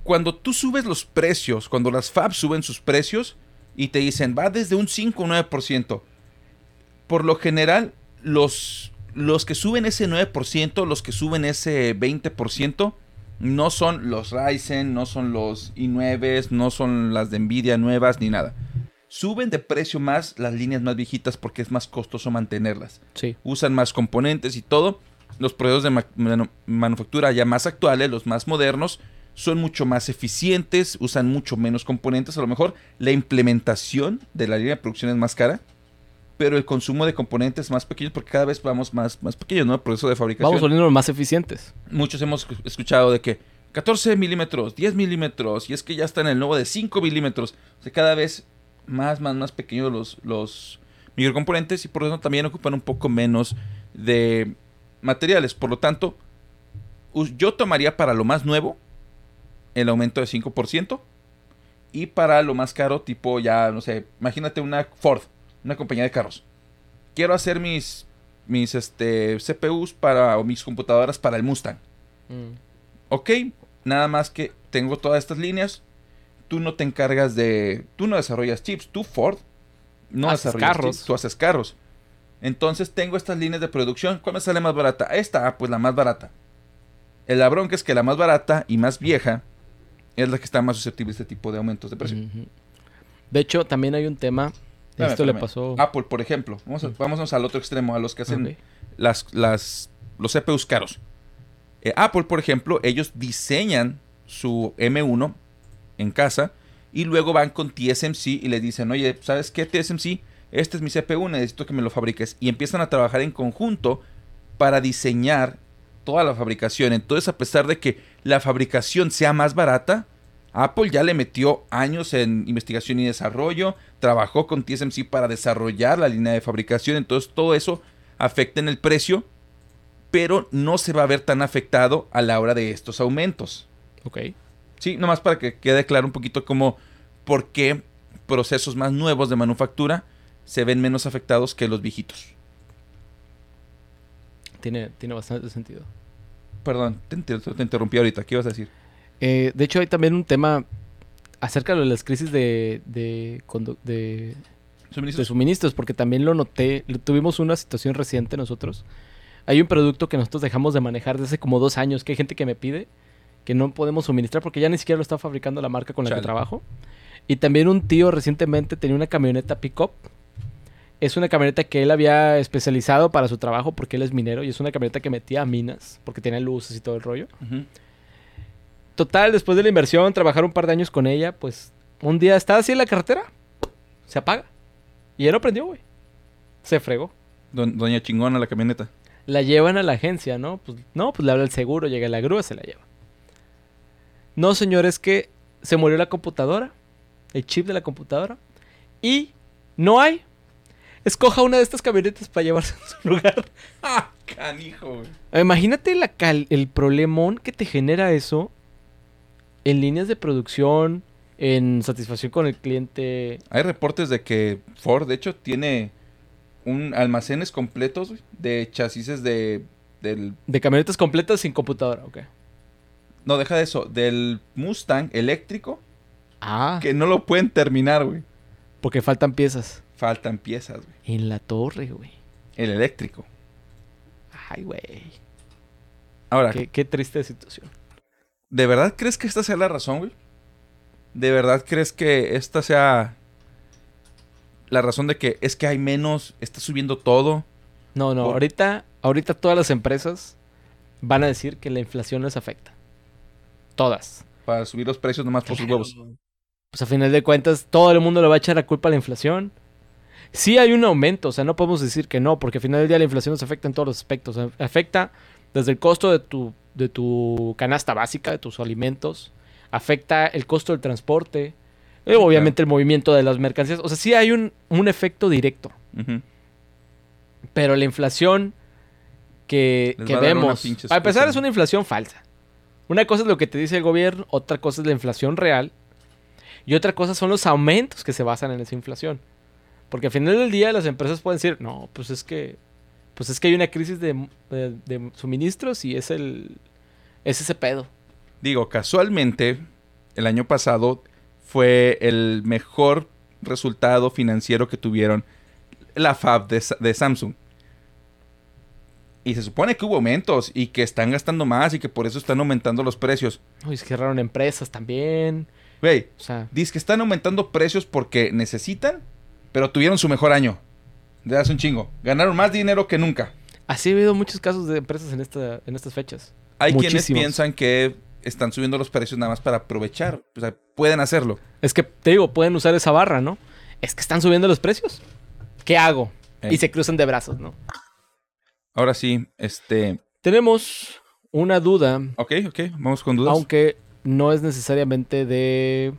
cuando tú subes los precios, cuando las fabs suben sus precios y te dicen va desde un 5 o 9%, por lo general los, los que suben ese 9%, los que suben ese 20%, no son los Ryzen, no son los i9, no son las de Nvidia nuevas ni nada suben de precio más las líneas más viejitas porque es más costoso mantenerlas. Sí. Usan más componentes y todo. Los proveedores de manufactura ya más actuales, los más modernos, son mucho más eficientes, usan mucho menos componentes. A lo mejor la implementación de la línea de producción es más cara, pero el consumo de componentes es más pequeño porque cada vez vamos más, más pequeños, ¿no? El proceso de fabricación. Vamos volviendo más eficientes. Muchos hemos escuchado de que 14 milímetros, 10 milímetros, y es que ya está en el nuevo de 5 milímetros. O sea, cada vez más, más, más pequeños los, los microcomponentes y por eso también ocupan un poco menos de materiales. Por lo tanto, yo tomaría para lo más nuevo el aumento de 5% y para lo más caro, tipo ya, no sé, imagínate una Ford, una compañía de carros. Quiero hacer mis, mis este, CPUs para, o mis computadoras para el Mustang. Mm. Ok, nada más que tengo todas estas líneas, tú no te encargas de. Tú no desarrollas chips, tú Ford no desarrollas carros. Chips, tú haces carros. Entonces tengo estas líneas de producción. ¿Cuál me sale más barata? Esta, ah, pues la más barata. El labrón que es que la más barata y más vieja es la que está más susceptible a este tipo de aumentos de precio. De hecho, también hay un tema. esto le pasó. Apple, por ejemplo. Vamos, al otro extremo, a los que hacen las, las, los CPUs caros. Eh, Apple, por ejemplo, ellos diseñan su M1 en casa y luego van con TSMC y le dicen, oye, ¿sabes qué TSMC? Este es mi CPU, necesito que me lo fabriques. Y empiezan a trabajar en conjunto para diseñar toda la fabricación. Entonces, a pesar de que la fabricación sea más barata, Apple ya le metió años en investigación y desarrollo, trabajó con TSMC para desarrollar la línea de fabricación, entonces todo eso afecta en el precio pero no se va a ver tan afectado a la hora de estos aumentos. Ok. Sí, nomás para que quede claro un poquito como por qué procesos más nuevos de manufactura se ven menos afectados que los viejitos. Tiene, tiene bastante sentido. Perdón, te, inter- te interrumpí ahorita. ¿Qué ibas a decir? Eh, de hecho, hay también un tema acerca de las crisis de, de, de, de ¿Suministros? suministros, porque también lo noté. Tuvimos una situación reciente nosotros. Hay un producto que nosotros dejamos de manejar desde hace como dos años, que hay gente que me pide que no podemos suministrar porque ya ni siquiera lo está fabricando la marca con la Chale. que trabajo. Y también un tío recientemente tenía una camioneta pick-up. Es una camioneta que él había especializado para su trabajo porque él es minero y es una camioneta que metía a minas porque tenía luces y todo el rollo. Total, después de la inversión, trabajar un par de años con ella, pues un día estaba así en la carretera, se apaga. Y él no prendió, güey. Se fregó. Don- Doña Chingona, la camioneta. La llevan a la agencia, ¿no? Pues no, pues le habla el seguro, llega la grúa, se la lleva. No, señores, que se murió la computadora, el chip de la computadora, y no hay. Escoja una de estas camionetas para llevarse a su lugar. ¡Ah, canijo! güey! Imagínate la cal- el problemón que te genera eso en líneas de producción, en satisfacción con el cliente. Hay reportes de que Ford, de hecho, tiene un almacenes completos de chasis de del De camionetas completas sin computadora, ok. No deja de eso, del Mustang eléctrico Ah, que no lo pueden terminar, güey. porque faltan piezas. Faltan piezas, güey. En la torre, güey. El eléctrico. Ay, güey. Ahora, Qué, qué triste situación. ¿de verdad crees que esta sea la razón, güey? ¿De verdad crees que esta sea la razón de que es que hay menos, está subiendo todo? No, no, Por- ahorita, ahorita todas las empresas van a decir que la inflación les afecta. Todas. Para subir los precios nomás por sus huevos. Pues a final de cuentas, todo el mundo le va a echar la culpa a la inflación. Sí hay un aumento, o sea, no podemos decir que no, porque al final del día la inflación nos afecta en todos los aspectos. A- Afecta desde el costo de tu, de tu canasta básica, de tus alimentos, afecta el costo del transporte, eh, obviamente el movimiento de las mercancías. O sea, sí hay un, un efecto directo. Pero la inflación que, vemos, a empezar es una inflación falsa. Una cosa es lo que te dice el gobierno, otra cosa es la inflación real y otra cosa son los aumentos que se basan en esa inflación. Porque al final del día las empresas pueden decir, no, pues es que, pues es que hay una crisis de, suministros y es el, es ese pedo. Digo, casualmente, el año pasado fue el mejor resultado financiero que tuvieron la FAB de Samsung. Y se supone que hubo aumentos y que están gastando más y que por eso están aumentando los precios. Uy, se cerraron empresas también. Güey, O sea, dice que están aumentando precios porque necesitan, pero tuvieron su mejor año. De hace un chingo. Ganaron más dinero que nunca. así ha habido muchos casos de empresas en, esta, en estas fechas. Hay quienes piensan que están subiendo los precios nada más para aprovechar. O sea, pueden hacerlo. Es que te digo, pueden usar esa barra, ¿no? Es que están subiendo los precios. ¿Qué hago? Y se cruzan de brazos, ¿no? Ahora sí, este... Tenemos una duda, Ok, ok, vamos con dudas. aunque no es necesariamente de...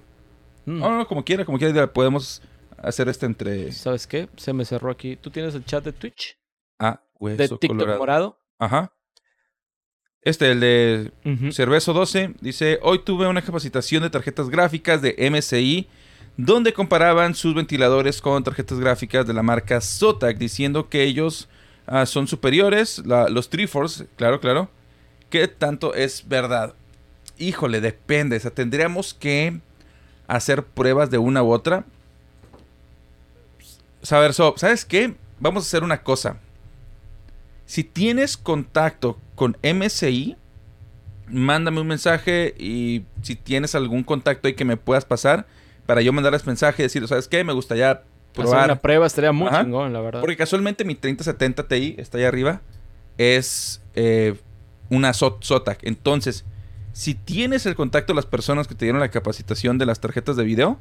Mm, No, no, como quiera, como quiera, podemos hacer este entre ¿Sabes qué? Se me cerró aquí. ¿Tú tienes el chat de Twitch? A, hueso, De TikTok colorado. morado. Ajá. Este, el de. Cervezo 12, dice, hoy tuve una capacitación de tarjetas gráficas de MSI donde comparaban sus ventiladores con tarjetas gráficas de la marca Zotac, diciendo que ellos ah, son superiores, los Triforce, claro, claro. ¿Qué tanto es verdad? Híjole, depende, o sea, tendríamos que hacer pruebas de una u otra. Saber, so, ¿sabes qué? Vamos a hacer una cosa. Si tienes contacto con MSI, mándame un mensaje y si tienes algún contacto ahí que me puedas pasar para yo mandarles mensaje y decir, ¿sabes qué? Me gustaría Hacer probar. una prueba estaría muy Ajá. chingón, la verdad. Porque casualmente mi 3070 Ti está ahí arriba. Es eh, una Zotac. Entonces, si tienes el contacto de las personas que te dieron la capacitación de las tarjetas de video,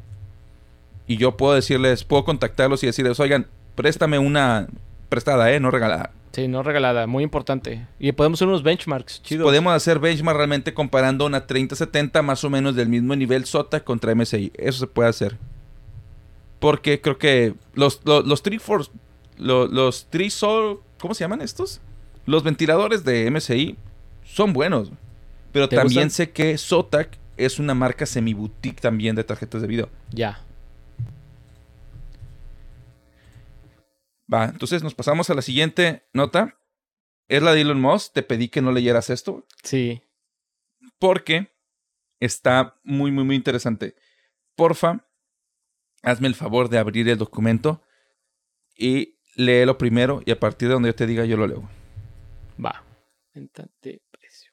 y yo puedo decirles, puedo contactarlos y decirles, oigan, préstame una prestada, ¿eh? No regalada. Sí, no regalada, muy importante. Y podemos hacer unos benchmarks, chido. Podemos hacer benchmark realmente comparando una 3070 más o menos del mismo nivel Zotac contra MSI. Eso se puede hacer. Porque creo que los, los, los Triforce, los, los Trisol, ¿cómo se llaman estos? Los ventiladores de MSI son buenos. Pero ¿Te también gustan? sé que Zotac es una marca semi-boutique también de tarjetas de video. Ya. Va, entonces nos pasamos a la siguiente nota. Es la de Elon Musk. Te pedí que no leyeras esto Sí. porque está muy, muy, muy interesante. Porfa, hazme el favor de abrir el documento y léelo primero y a partir de donde yo te diga yo lo leo. Va. Venta de precio.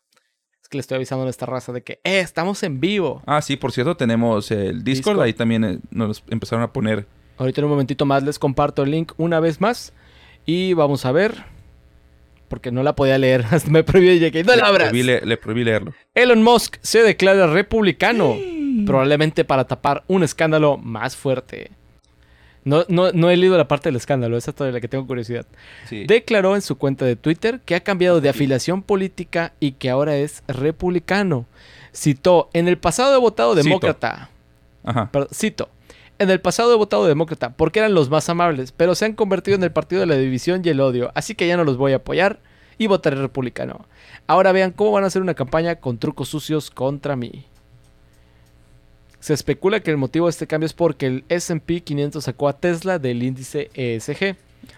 Es que le estoy avisando a esta raza de que, ¡eh! Estamos en vivo. Ah, sí, por cierto, tenemos el Discord. Discord. Ahí también eh, nos empezaron a poner. Ahorita en un momentito más les comparto el link una vez más. Y vamos a ver. Porque no la podía leer. Hasta me prohibí de que no la abras. prohibí le- le prohibí leerlo. Elon Musk se declara republicano. Probablemente para tapar un escándalo más fuerte. No, no, no he leído la parte del escándalo, esa es toda la que tengo curiosidad. Sí. Declaró en su cuenta de Twitter que ha cambiado de afiliación política y que ahora es republicano. Citó, en el pasado he votado Cito. demócrata. Ajá. Perdón, cito. En el pasado he votado demócrata porque eran los más amables, pero se han convertido en el partido de la división y el odio, así que ya no los voy a apoyar y votaré republicano. Ahora vean cómo van a hacer una campaña con trucos sucios contra mí. Se especula que el motivo de este cambio es porque el S&P 500 sacó a Tesla del índice ESG.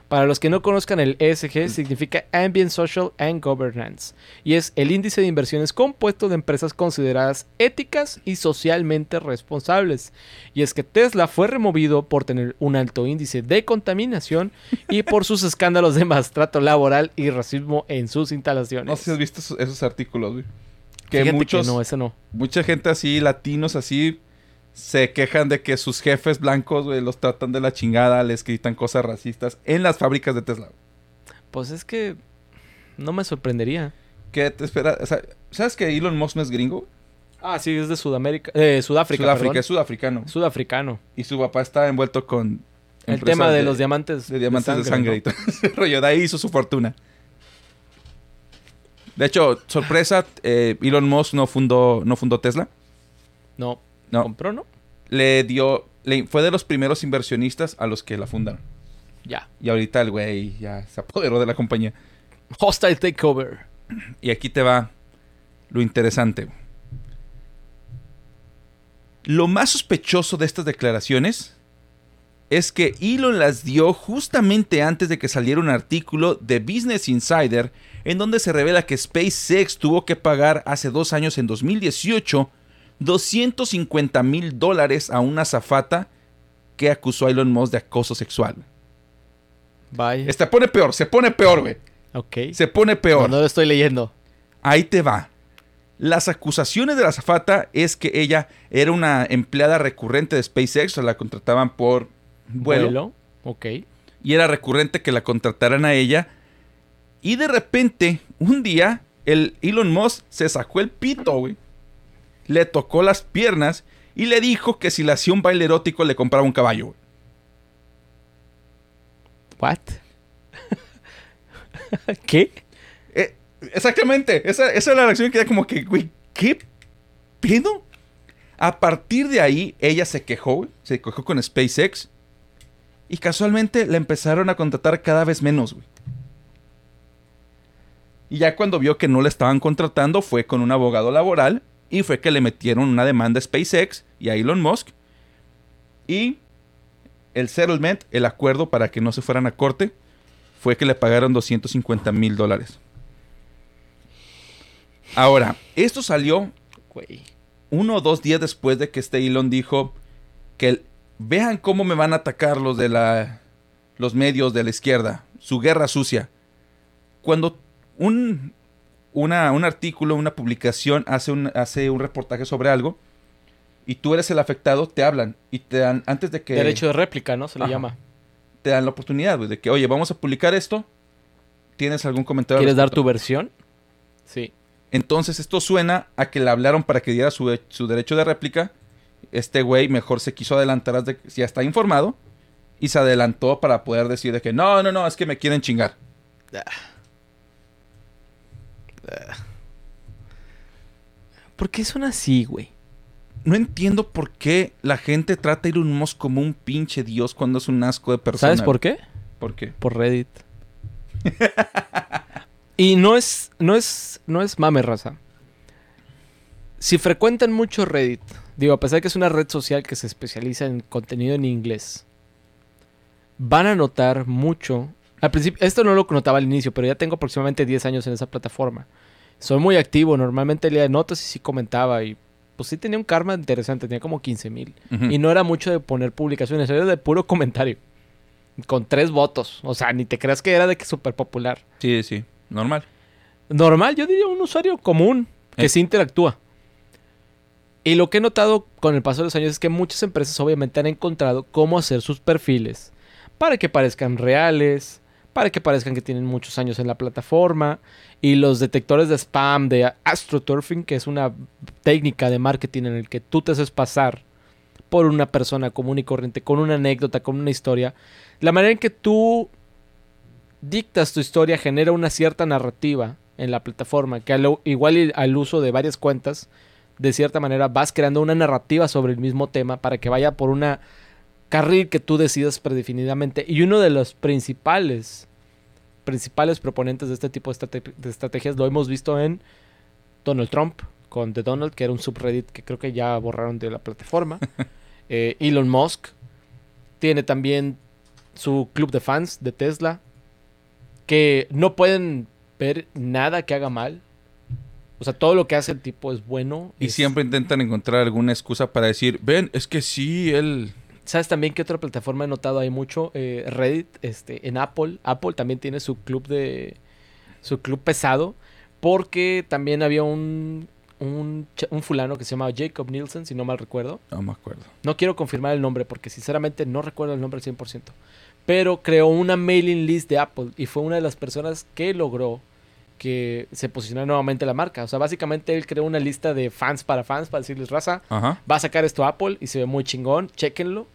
Para los que no conozcan, el ESG significa Ambient Social and Governance y es el índice de inversiones compuesto de empresas consideradas éticas y socialmente responsables. Y es que Tesla fue removido por tener un alto índice de contaminación y por sus escándalos de maltrato laboral y racismo en sus instalaciones. No sé si has visto esos, esos artículos, güey. Que Fíjate muchos, no, ese no. mucha gente así, latinos así, se quejan de que sus jefes blancos, güey, los tratan de la chingada, les gritan cosas racistas en las fábricas de Tesla. Pues es que no me sorprendería. ¿Qué te espera? O sea, ¿Sabes que Elon Musk no es gringo? Ah, sí, es de Sudamérica. Eh, Sudáfrica, Sudáfrica, perdón. es sudafricano. Sudafricano. Y su papá está envuelto con... El tema de, los diamantes. de diamantes de sangre, ¿no? y todo ese rollo. De ahí hizo su fortuna. De hecho, sorpresa, eh, Elon Musk no fundó, no fundó Tesla. No. No. ¿Compró, no? Le dio, le- fue de los primeros inversionistas a los que la fundaron. Ya. Y ahorita el güey ya se apoderó de la compañía. Hostile Takeover. Y aquí te va lo interesante. Lo más sospechoso de estas declaraciones es que Elon las dio justamente antes de que saliera un artículo de Business Insider en donde se revela que SpaceX tuvo que pagar hace dos años, en 2018, 250 mil dólares a una zafata que acusó a Elon Musk de acoso sexual. Bye. Se pone peor, se pone peor, güey. Ok. Se pone peor. No, no lo estoy leyendo. Ahí te va. Las acusaciones de la azafata es que ella era una empleada recurrente de SpaceX, o la contrataban por vuelo, Ok. y era recurrente que la contrataran a ella. Y de repente, un día, el Elon Musk se sacó el pito, güey. Le tocó las piernas y le dijo que si le hacía un baile erótico le compraba un caballo, güey. What? ¿Qué? Eh, exactamente. Esa, esa es la reacción que era como que, güey, ¿qué pedo? A partir de ahí, ella se quejó, güey, se quejó con SpaceX. Y casualmente la empezaron a contratar cada vez menos, güey. Y ya cuando vio que no le estaban contratando, fue con un abogado laboral. Y fue que le metieron una demanda a SpaceX y a Elon Musk. Y el settlement, el acuerdo para que no se fueran a corte, fue que le pagaron 250 mil dólares. Ahora, esto salió uno o dos días después de que este Elon dijo que el- vean cómo me van a atacar los de la los medios de la izquierda, su guerra sucia. Cuando un una- un artículo, una publicación hace un, hace un reportaje sobre algo y tú eres el afectado, te hablan y te dan antes de que Derecho de réplica, ¿no? Se le Ajá. llama. te dan la oportunidad güey, de que, oye, vamos a publicar esto. ¿Tienes algún comentario? ¿Quieres dar tu versión? Sí. Entonces esto suena a que le hablaron para que diera su, su derecho de réplica. Este güey mejor se quiso adelantar, de- ya está informado, y se adelantó para poder decir de que no, no, no, es que me quieren chingar. ¿Por qué son así, güey? No entiendo por qué la gente trata a Elon Musk como un pinche dios cuando es un asco de persona. ¿Sabes por qué? ¿Por qué? Por Reddit. Y no es, no es, no es mame, raza. Si frecuentan mucho Reddit, digo, a pesar de que es una red social que se especializa en contenido en inglés, van a notar mucho. Al principio, esto no lo notaba al inicio, pero ya tengo aproximadamente 10 años en esa plataforma. Soy muy activo, normalmente leía notas y sí comentaba y pues sí tenía un karma interesante, tenía como 15 mil. Y no era mucho de poner publicaciones, era de puro comentario. Con tres votos. O sea, ni te creas que era de que súper popular. Sí, sí, normal. Normal, yo diría un usuario común que Eh. sí interactúa. Y lo que he notado con el paso de los años es que muchas empresas obviamente han encontrado cómo hacer sus perfiles para que parezcan reales, para que parezcan que tienen muchos años en la plataforma. Y los detectores de spam de AstroTurfing, que es una técnica de marketing en el que tú te haces pasar por una persona común y corriente, con una anécdota, con una historia. La manera en que tú dictas tu historia genera una cierta narrativa en la plataforma, que al, igual al uso de varias cuentas, de cierta manera vas creando una narrativa sobre el mismo tema para que vaya por una carril que tú decidas predefinidamente. Y uno de los principales, principales proponentes de este tipo de, estrate- de estrategias lo hemos visto en Donald Trump, con The Donald, que era un subreddit que creo que ya borraron de la plataforma. Eh, Elon Musk tiene también su club de fans de Tesla, que no pueden ver nada que haga mal. O sea, todo lo que hace el tipo es bueno. Y es- siempre intentan encontrar alguna excusa para decir, ven, es que sí, él... ¿Sabes también qué otra plataforma he notado ahí mucho? Eh, Reddit, este, en Apple. Apple también tiene su club de. su club pesado. Porque también había un. un, un fulano que se llamaba Jacob Nielsen, si no mal recuerdo. No me acuerdo. No quiero confirmar el nombre porque sinceramente no recuerdo el nombre al 100%. Pero creó una mailing list de Apple y fue una de las personas que logró que se posicionara nuevamente la marca. O sea, básicamente él creó una lista de fans para fans para decirles raza, Ajá. va a sacar esto Apple y se ve muy chingón, chéquenlo.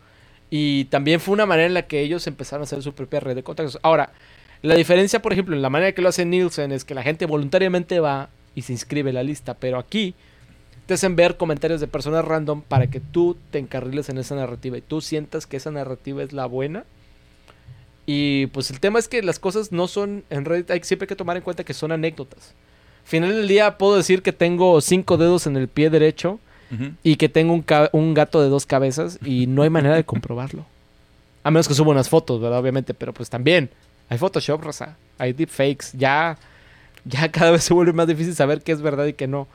Y también fue una manera en la que ellos empezaron a hacer su propia red de contactos. Ahora, la diferencia, por ejemplo, en la manera que lo hace Nielsen es que la gente voluntariamente va y se inscribe en la lista, pero aquí te hacen ver comentarios de personas random para que tú te encarriles en esa narrativa y tú sientas que esa narrativa es la buena. Y pues el tema es que las cosas no son en Reddit, hay siempre que tomar en cuenta que son anécdotas. Final del día puedo decir que tengo cinco dedos en el pie derecho y que tengo un gato de dos cabezas y no hay manera de comprobarlo. A menos que suba unas fotos, ¿verdad? Obviamente, pero pues también hay Photoshop, Rosa. Hay deepfakes. Ya, ya cada vez se vuelve más difícil saber qué es verdad y qué no.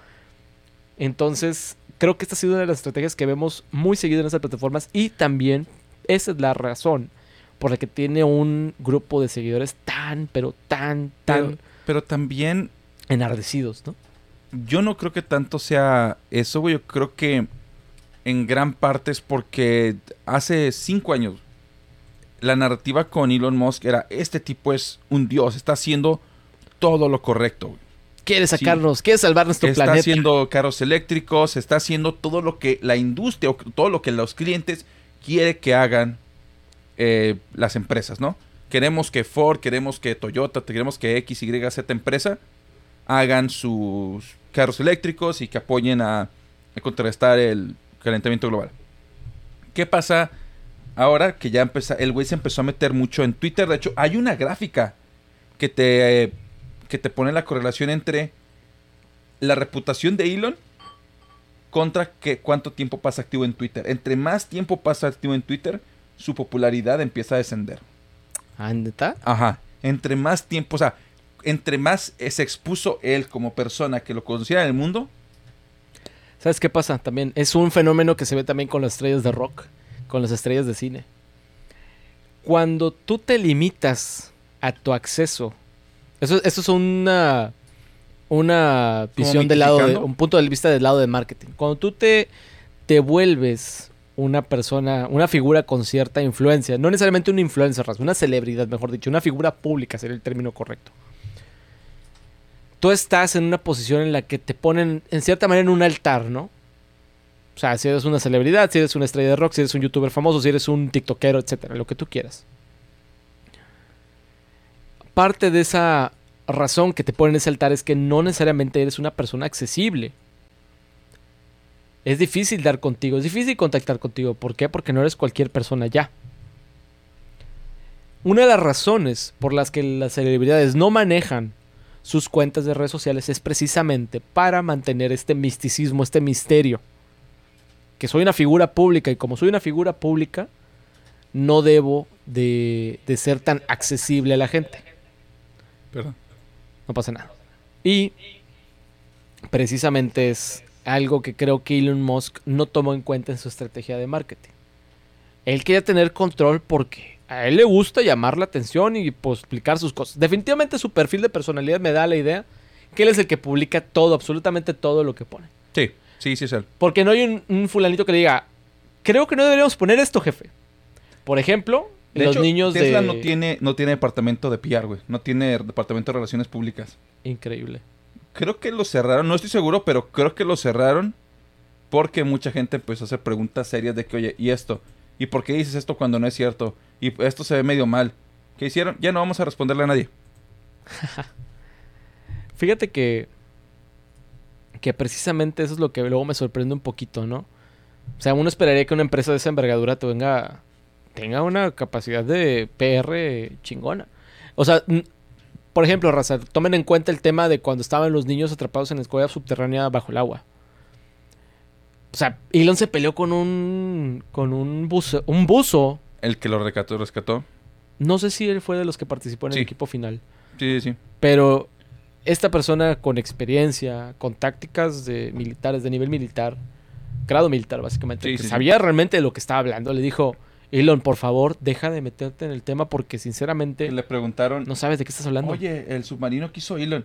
Entonces, creo que esta ha sido una de las estrategias que vemos muy seguido en estas plataformas y también esa es la razón por la que tiene un grupo de seguidores tan, pero tan, tan Pero, pero también enardecidos, ¿no? yo no creo que tanto sea eso, güey. Yo creo que en gran parte es porque hace cinco años la narrativa con Elon Musk era este tipo es un dios, está haciendo todo lo correcto. güey. Quiere sacarnos, quiere salvar nuestro está planeta. haciendo carros eléctricos, está haciendo todo lo que la industria o todo lo que los clientes quiere que hagan eh, las empresas, ¿no? Queremos que Ford, queremos que Toyota, queremos que X, Y, Z empresa hagan sus carros eléctricos y que apoyen a, contrarrestar el calentamiento global. ¿Qué pasa ahora que ya empezó, el güey se empezó a meter mucho en Twitter? De hecho, hay una gráfica que te, que te pone la correlación entre la reputación de Elon contra que cuánto tiempo pasa activo en Twitter. Entre más tiempo pasa activo en Twitter, su popularidad empieza a descender. Ah, ¿neta? Ajá. Entre más tiempo, o sea, entre más eh, se expuso él como persona que lo conocía en el mundo, ¿Sabes qué pasa? También es un fenómeno que se ve también con las estrellas de rock, con las estrellas de cine. Cuando tú te limitas a tu acceso, eso, eso es una, una visión del lado de, un punto de vista del lado de marketing. Cuando tú te, te vuelves una persona, una figura con cierta influencia, no necesariamente una influencer, una celebridad, mejor dicho, una figura pública sería el término correcto tú estás en una posición en la que te ponen, en cierta manera, en un altar, ¿no? O sea, si eres una celebridad, si eres una estrella de rock, si eres un youtuber famoso, si eres un tiktokero, etcétera, lo que tú quieras. Parte de esa razón que te ponen en ese altar es que no necesariamente eres una persona accesible. Es difícil dar contigo, es difícil contactar contigo. ¿Por qué? Porque no eres cualquier persona ya. Una de las razones por las que las celebridades no manejan sus cuentas de redes sociales es precisamente para mantener este misticismo, este misterio. Que soy una figura pública y como soy una figura pública, no debo de, de ser tan accesible a la gente. Perdón. No pasa nada. Y precisamente es algo que creo que Elon Musk no tomó en cuenta en su estrategia de marketing. Él quería tener control porque a él le gusta llamar la atención y pues, explicar sus cosas. Definitivamente su perfil de personalidad me da la idea que él es el que publica todo, absolutamente todo lo que pone. Sí, sí, sí es él. Porque no hay un, un fulanito que le diga, creo que no deberíamos poner esto, jefe. Por ejemplo, De los hecho, niños Tesla de... no tiene, no tiene departamento de PR, güey. No tiene departamento de relaciones públicas. Increíble. Creo que lo cerraron, no estoy seguro, pero creo que lo cerraron porque mucha gente empezó a hacer preguntas serias de que, oye, ¿y esto? ¿Y por qué dices esto cuando no es cierto? Y esto se ve medio mal. ¿Qué hicieron? Ya no vamos a responderle a nadie. Fíjate que. Que precisamente eso es lo que luego me sorprende un poquito, ¿no? O sea, uno esperaría que una empresa de esa envergadura te venga. tenga una capacidad de PR chingona. O sea, por ejemplo, Raza, tomen en cuenta el tema de cuando estaban los niños atrapados en la escuela subterránea bajo el agua. O sea, Elon se peleó con un. con un buzo. Un buzo. El que lo rescató, rescató. No sé si él fue de los que participó en Sí. el equipo final. Sí, sí, sí. Pero esta persona con experiencia, con tácticas de militares, de nivel militar, grado militar básicamente, Sí, que sí, sabía realmente de lo que estaba hablando, le dijo, Elon, por favor, deja de meterte en el tema porque sinceramente le preguntaron, no sabes de qué estás hablando. oye, el submarino que hizo Elon.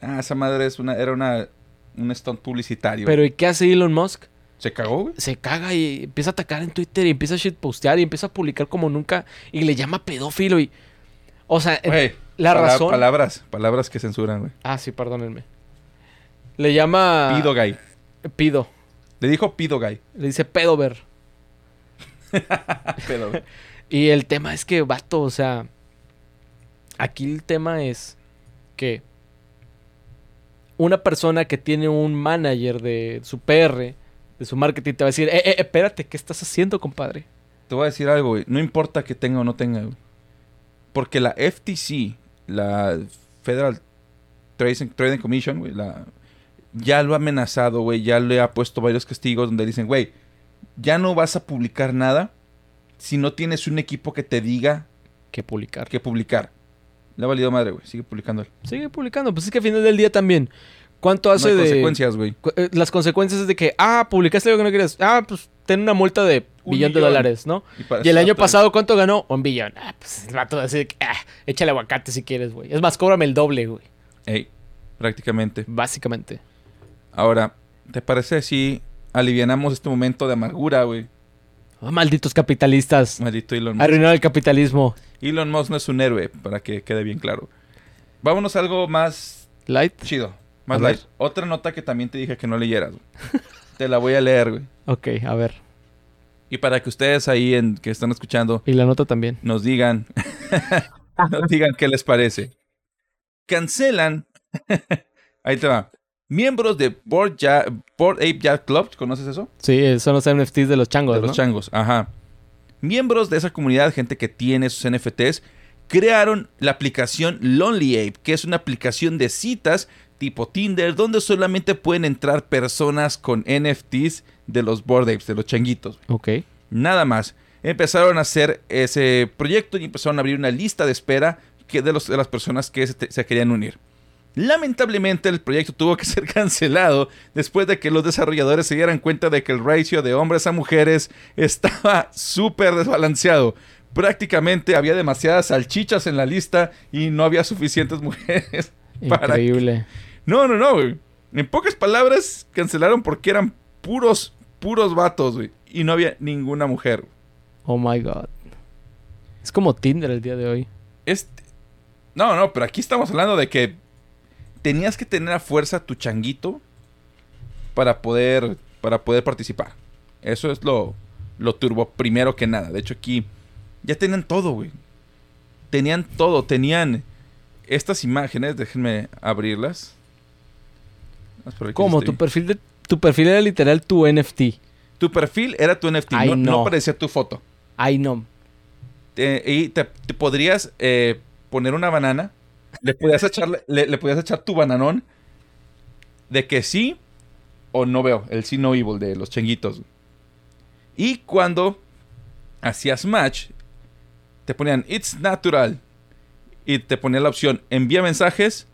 Ah, esa madre es una, era una, un stunt publicitario. Pero ¿y qué hace Elon Musk? ¿Se cagó, güey? Se caga y empieza a atacar en Twitter y empieza a shitpostear y empieza a publicar como nunca y le llama pedófilo y... O sea, la pala- razón... Palabras, palabras que censuran, güey. Ah, sí, perdónenme. Le llama... Pido guy. Pido. Le dijo pido guy. Le dice pedover. Güey. Y el tema es que, vato, o sea, aquí el tema es que una persona que tiene un manager de su PR, de su marketing, te va a decir, eh, eh, espérate, ¿qué estás haciendo, compadre? Te voy a decir algo, güey. No importa que tenga o no tenga, güey. Porque la FTC, la Federal Trading, Trading Commission, güey, la, ya lo ha amenazado, güey. Ya le ha puesto varios castigos donde dicen, güey, ya no vas a publicar nada si no tienes un equipo que te diga Que publicar. que publicar. Le ha valido madre, güey. Sigue publicando. él. Sigue publicando, pues es que al final del día también. ¿Cuánto No hace hay de...? consecuencias, güey. eh, Las consecuencias es de que, ah, publicaste algo que no querías. Ah, pues ten una multa de Un billón de dólares, ¿no? Y el año pasado, ¿cuánto ganó? Un billón. Ah, pues el vato así de que, ah, échale aguacate si quieres, güey. Es más, cóbrame el doble, güey. Ey, prácticamente. Básicamente. Ahora, ¿te parece si alivianamos este momento de amargura, güey? Oh, malditos capitalistas. Maldito Elon Musk. Arruinaron el capitalismo. Elon Musk no es un héroe, para que quede bien claro. Vámonos a algo más Light. chido, más A ver. light. Otra nota que también te dije que no leyeras. güey. te la voy a leer, güey. Ok, a ver. Y para que ustedes ahí en, que están escuchando Y la nota también. nos digan, nos digan qué les parece. Cancelan, ahí te va. Miembros de Board, Ja- Ape Yacht Club, ¿conoces eso? Sí, eh, son los NFTs de los changos, de los changos, ajá. Miembros de esa comunidad, gente que tiene sus NFTs, crearon la aplicación Lonely Ape, que es una aplicación de citas tipo Tinder, donde solamente pueden entrar personas con NFTs de los Bored Apes, de los changuitos. Ok. Nada más. Empezaron a hacer ese proyecto y empezaron a abrir una lista de espera que de, los- de las personas que se, te- se querían unir. Lamentablemente el proyecto tuvo que ser cancelado después de que los desarrolladores se dieran cuenta de que el ratio de hombres a mujeres estaba súper desbalanceado. Prácticamente había demasiadas salchichas en la lista y no había suficientes mujeres. Increíble. No, no, no, güey. En pocas palabras, cancelaron porque eran puros, puros vatos, güey. Y no había ninguna mujer. Oh my god. Es como Tinder el día de hoy. Este... No, no, pero aquí estamos hablando de que tenías que tener a fuerza tu changuito para poder, para poder participar. Eso es lo, lo turbo primero que nada. De hecho, aquí ya tenían todo, güey. Tenían todo. Tenían estas imágenes. Déjenme abrirlas. Estoy. Tu perfil, de, tu perfil era literal tu NFT. Tu perfil era tu NFT, Ay, no, no no. parecía tu foto. Ay, no. Eh, y te, te podrías eh, poner una banana le podías echar, le, echar tu bananón de que sí o no veo, el sí no evil de los chenguitos. Y cuando hacías match, te ponían It's natural. Y te ponía la opción envía mensajes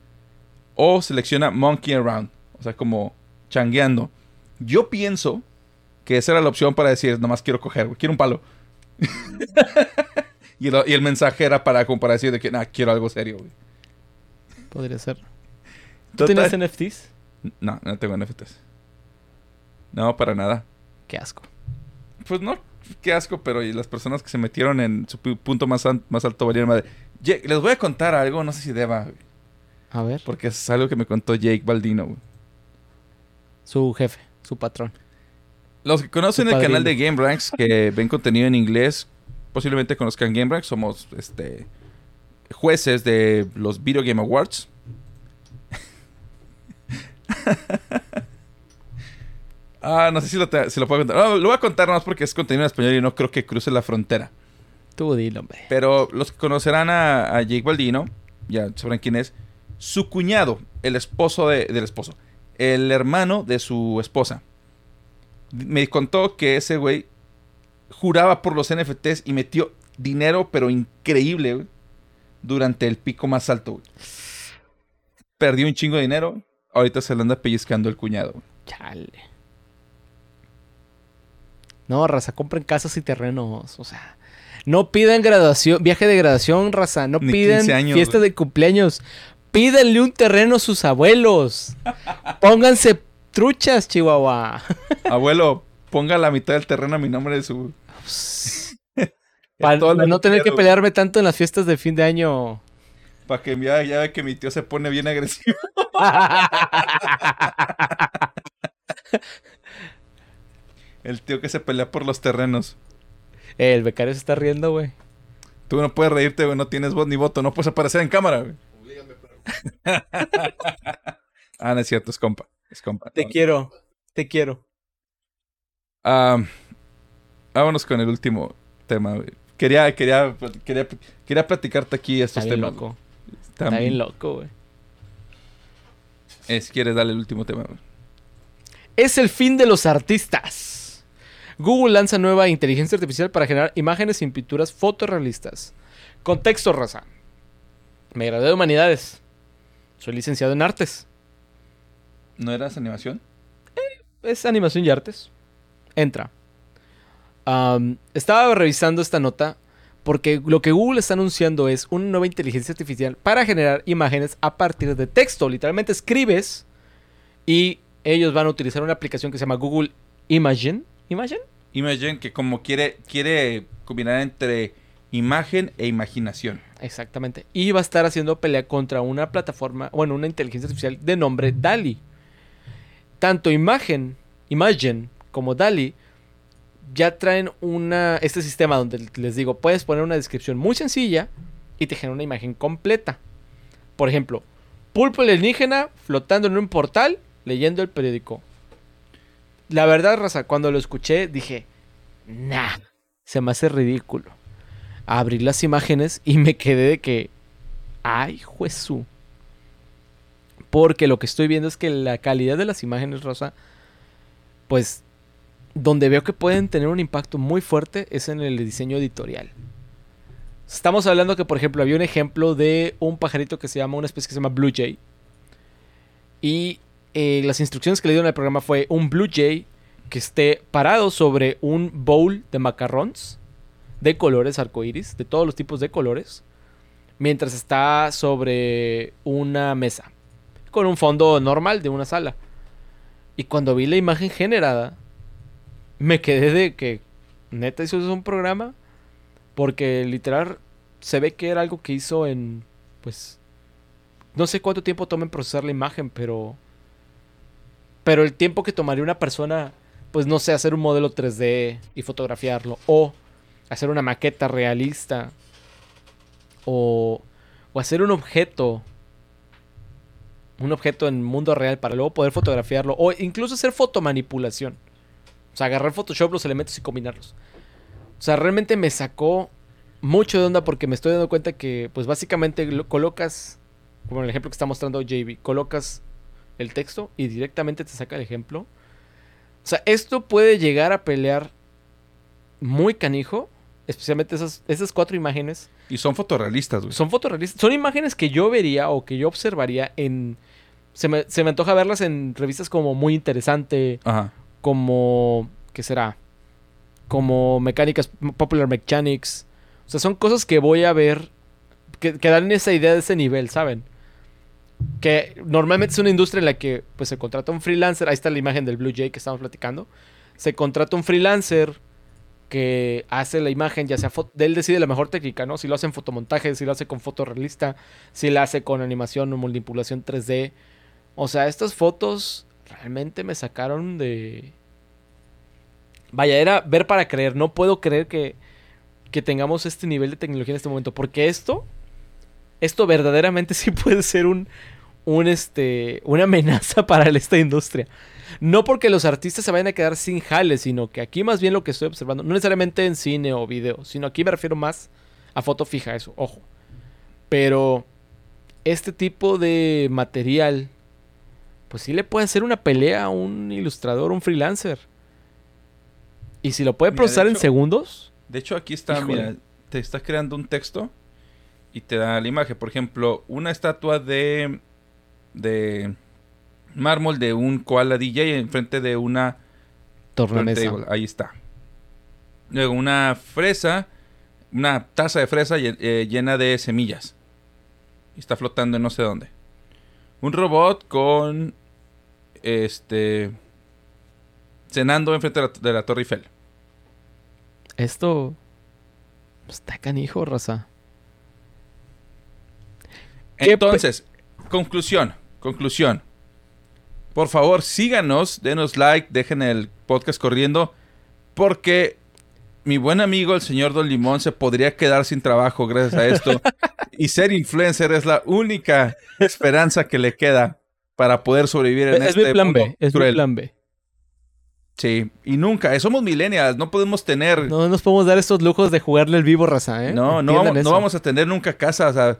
o selecciona Monkey Around. O sea, como changueando. Yo pienso que esa era la opción para decir, nomás quiero coger, quiero un palo. y, el, mensaje era para, como decir de que, nah, quiero algo serio, güey. Podría ser. ¿Tú tienes NFTs? No, no tengo NFTs. No, para nada. Qué asco. Pues no, qué asco, pero y las personas que se metieron en su punto más, más alto valieron madre. les voy a contar algo, no sé si deba. Güey. A ver. Porque es algo que me contó Jake Baldino, güey. Su jefe, su patrón. Los que conocen el canal de Game Ranks, que ven contenido en inglés, posiblemente conozcan Game Ranks. Somos este jueces de los Video Game Awards. ah, no sé si lo, si lo, puedo contar. No, lo voy a contar más porque es contenido en español y no creo que cruce la frontera. Tú dilo, hombre. Pero los que conocerán a, a, Jake Baldino, ya sabrán quién es. Su cuñado, el esposo de, del esposo, el hermano de su esposa, me contó que ese güey juraba por los NFTs y metió dinero, pero increíble, güey, durante el pico más alto, güey. Perdió un chingo de dinero. Ahorita se le anda pellizcando el cuñado. Chale. No, raza, compren casas y terrenos. O sea, no pidan graduación, viaje de graduación, raza. No piden fiesta de cumpleaños. Pídenle un terreno a sus abuelos. Pónganse truchas, Chihuahua. Abuelo, ponga la mitad del terreno a mi nombre de su. Para no tener que pelearme tanto en las fiestas de fin de año. Para que ya, ya ve que mi tío se pone bien agresivo. El tío que se pelea por los terrenos. el becario se está riendo, güey. Tú no puedes reírte, güey. No tienes voz ni voto. No puedes aparecer en cámara, güey. ah, no es cierto. Es compa. Es compa. Te quiero. Te quiero. vámonos con el último tema, güey. Quería, quería, quería, quería platicarte aquí estos está temas. Loco. Está, está bien loco, güey. Si quieres, dale el último tema, güey. Es el fin de los artistas. Google lanza nueva inteligencia artificial para generar imágenes y pinturas fotorrealistas. Contexto, raza. Me gradué de humanidades. Soy licenciado en artes. ¿No eras animación? Eh, es animación y artes. Entra. Estaba revisando esta nota porque lo que Google está anunciando es una nueva inteligencia artificial para generar imágenes a partir de texto. Literalmente escribes y ellos van a utilizar una aplicación que se llama Google Imagen. ¿Imagen? Imagen, que como quiere, quiere combinar entre imagen e imaginación. Exactamente. Y va a estar haciendo pelea contra una plataforma, bueno, una inteligencia artificial de nombre DALI. Tanto Imagen, Imagen como DALI ya traen una, este sistema donde les digo, puedes poner una descripción muy sencilla y te genera una imagen completa. Por ejemplo, pulpo alienígena flotando en un portal leyendo el periódico. La verdad, Raza, cuando lo escuché dije, nah, se me hace ridículo. Abrí las imágenes y me quedé de que, ay, Jesús. Porque lo que estoy viendo es que la calidad de las imágenes, Rosa, pues donde veo que pueden tener un impacto muy fuerte es en el diseño editorial. Estamos hablando que, por ejemplo, había un ejemplo de un pajarito que se llama, una especie que se llama Blue Jay. Y eh, las instrucciones que le dieron al programa fue un Blue Jay que esté parado sobre un bowl de macarrons de colores arcoíris, de todos los tipos de colores, mientras está sobre una mesa, con un fondo normal de una sala. Y cuando vi la imagen generada, me quedé de que neta eso es un programa porque literal se ve que era algo que hizo en pues no sé cuánto tiempo toma en procesar la imagen, pero pero el tiempo que tomaría una persona pues no sé, hacer un modelo 3D y fotografiarlo o hacer una maqueta realista o o hacer un objeto un objeto en mundo real para luego poder fotografiarlo o incluso hacer fotomanipulación. O sea, agarrar Photoshop los elementos y combinarlos. O sea, realmente me sacó mucho de onda porque me estoy dando cuenta que, pues básicamente lo colocas como el ejemplo que está mostrando JB, colocas el texto y directamente te saca el ejemplo. O sea, esto puede llegar a pelear muy canijo, especialmente esas, esas cuatro imágenes. Y son fotorrealistas, güey. Son fotorrealistas. Son imágenes que yo vería o que yo observaría en... Se me, se me antoja verlas en revistas como Muy Interesante, Ajá. Como... ¿Qué será? Como Mecánicas, Popular Mechanics. O sea, son cosas que voy a ver que, que dan esa idea de ese nivel, ¿saben? Que normalmente es una industria en la que pues se contrata un freelancer. Ahí está la imagen del Blue Jay que estamos platicando. Se contrata un freelancer que hace la imagen, ya sea él decide la mejor técnica, ¿no? Si lo hace en fotomontaje, si lo hace con fotorrealista, si lo hace con animación o manipulación 3D. O sea, estas fotos realmente me sacaron de... Vaya, era ver para creer. No puedo creer que, que tengamos este nivel de tecnología en este momento. Porque esto, esto verdaderamente sí puede ser un, un este, una amenaza para esta industria. No porque los artistas se vayan a quedar sin jale, sino que aquí más bien lo que estoy observando, no necesariamente en cine o video, sino aquí me refiero más a foto fija, eso, ojo. Pero este tipo de material, pues sí le puede hacer una pelea a un ilustrador, un freelancer. Y si lo puede Mira, procesar en segundos, De hecho, aquí está, Híjole. mira, te está creando un texto y te da la imagen. Por ejemplo, una estatua de, de mármol de un koala DJ enfrente de una tornamesa. Ahí está. Luego una fresa, una taza de fresa eh, llena de semillas. Y está flotando en no sé dónde. Un robot con este cenando enfrente de la, de la Torre Eiffel. Esto está canijo, raza. ¿Qué pe- Entonces, conclusión, conclusión. Por favor, síganos, denos like, dejen el podcast corriendo, porque mi buen amigo el señor Don Limón se podría quedar sin trabajo gracias a esto. y ser influencer es la única esperanza que le queda para poder sobrevivir en Es, este mi plan mundo B, es mi cruel. plan B. Sí, y nunca, somos millennials, no podemos tener, no, No nos podemos dar estos lujos de jugarle el vivo, raza, ¿eh? no, Entiendan vamos, no vamos a tener nunca casa, o sea,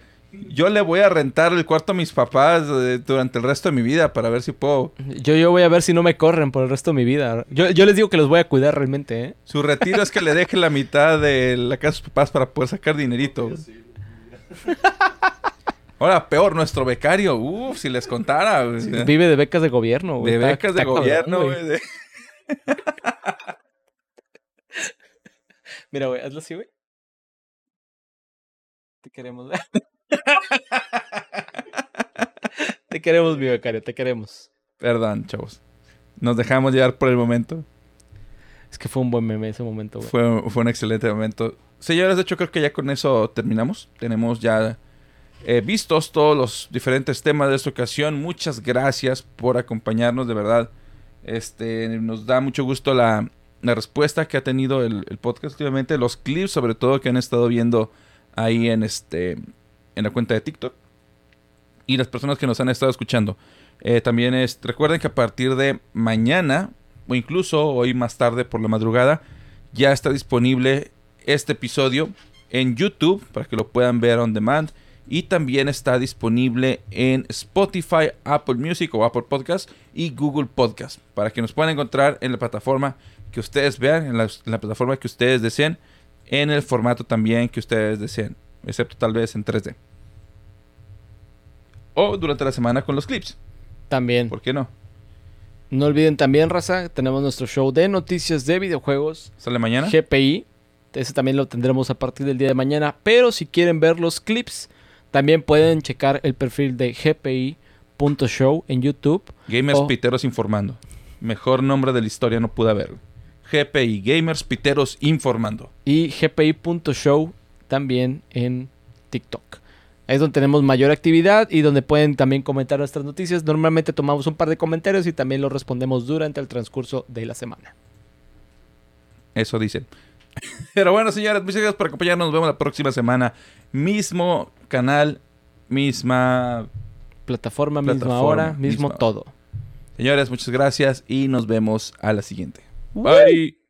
yo le voy a rentar el cuarto a mis papás eh, durante el resto de mi vida para ver si puedo Yo, yo voy a ver si no me corren por el resto de mi vida. Yo, yo les digo que los voy a cuidar realmente, ¿eh? Su retiro es que le deje la mitad de la casa a sus papás para poder sacar dinerito. Ahora, peor, nuestro becario. Uf, si les contara. güey. Vive de becas de gobierno, güey. de becas de gobierno, güey. güey. de- Mira, güey, hazlo así, güey. Te queremos. te queremos, mi becario, te queremos. Perdón, chavos. Nos dejamos llevar por el momento. Es que fue un buen meme ese momento, güey. Fue, fue un excelente momento. Señores, de hecho, creo que ya con eso terminamos. Tenemos ya eh, vistos todos los diferentes temas de esta ocasión. Muchas gracias por acompañarnos, de verdad. Este, nos da mucho gusto la, la respuesta que ha tenido el, podcast últimamente. Los clips, sobre todo, que han estado viendo ahí en, este, en la cuenta de TikTok. Y las personas que nos han estado escuchando. Eh, también es, recuerden que a partir de mañana, o incluso hoy más tarde por la madrugada, ya está disponible este episodio en YouTube para que lo puedan ver on demand. Y también está disponible en Spotify, Apple Music o Apple Podcast y Google Podcast para que nos puedan encontrar en la plataforma que ustedes vean, en la, en la plataforma que ustedes deseen, en el formato también que ustedes deseen, excepto tal vez en 3D. O durante la semana con los clips, También. ¿por qué no? No olviden también, raza, tenemos nuestro show de noticias de videojuegos. ¿Sale mañana? GPI. Ese también lo tendremos a partir del día de mañana. Pero si quieren ver los clips, también pueden checar el perfil de gpi.show en YouTube. Gamers. Piteros informando. Mejor nombre de la historia no pude haber. GPI, Gamers Piteros informando. Y gpi.show también en TikTok. Es donde tenemos mayor actividad y donde pueden también comentar nuestras noticias. Normalmente tomamos un par de comentarios y también los respondemos durante el transcurso de la semana. Eso dicen. Pero bueno, señores, muchas gracias por acompañarnos. Nos vemos la próxima semana. Mismo canal, misma. Plataforma, misma hora, mismo misma todo. Señores, muchas gracias y nos vemos a la siguiente. Bye.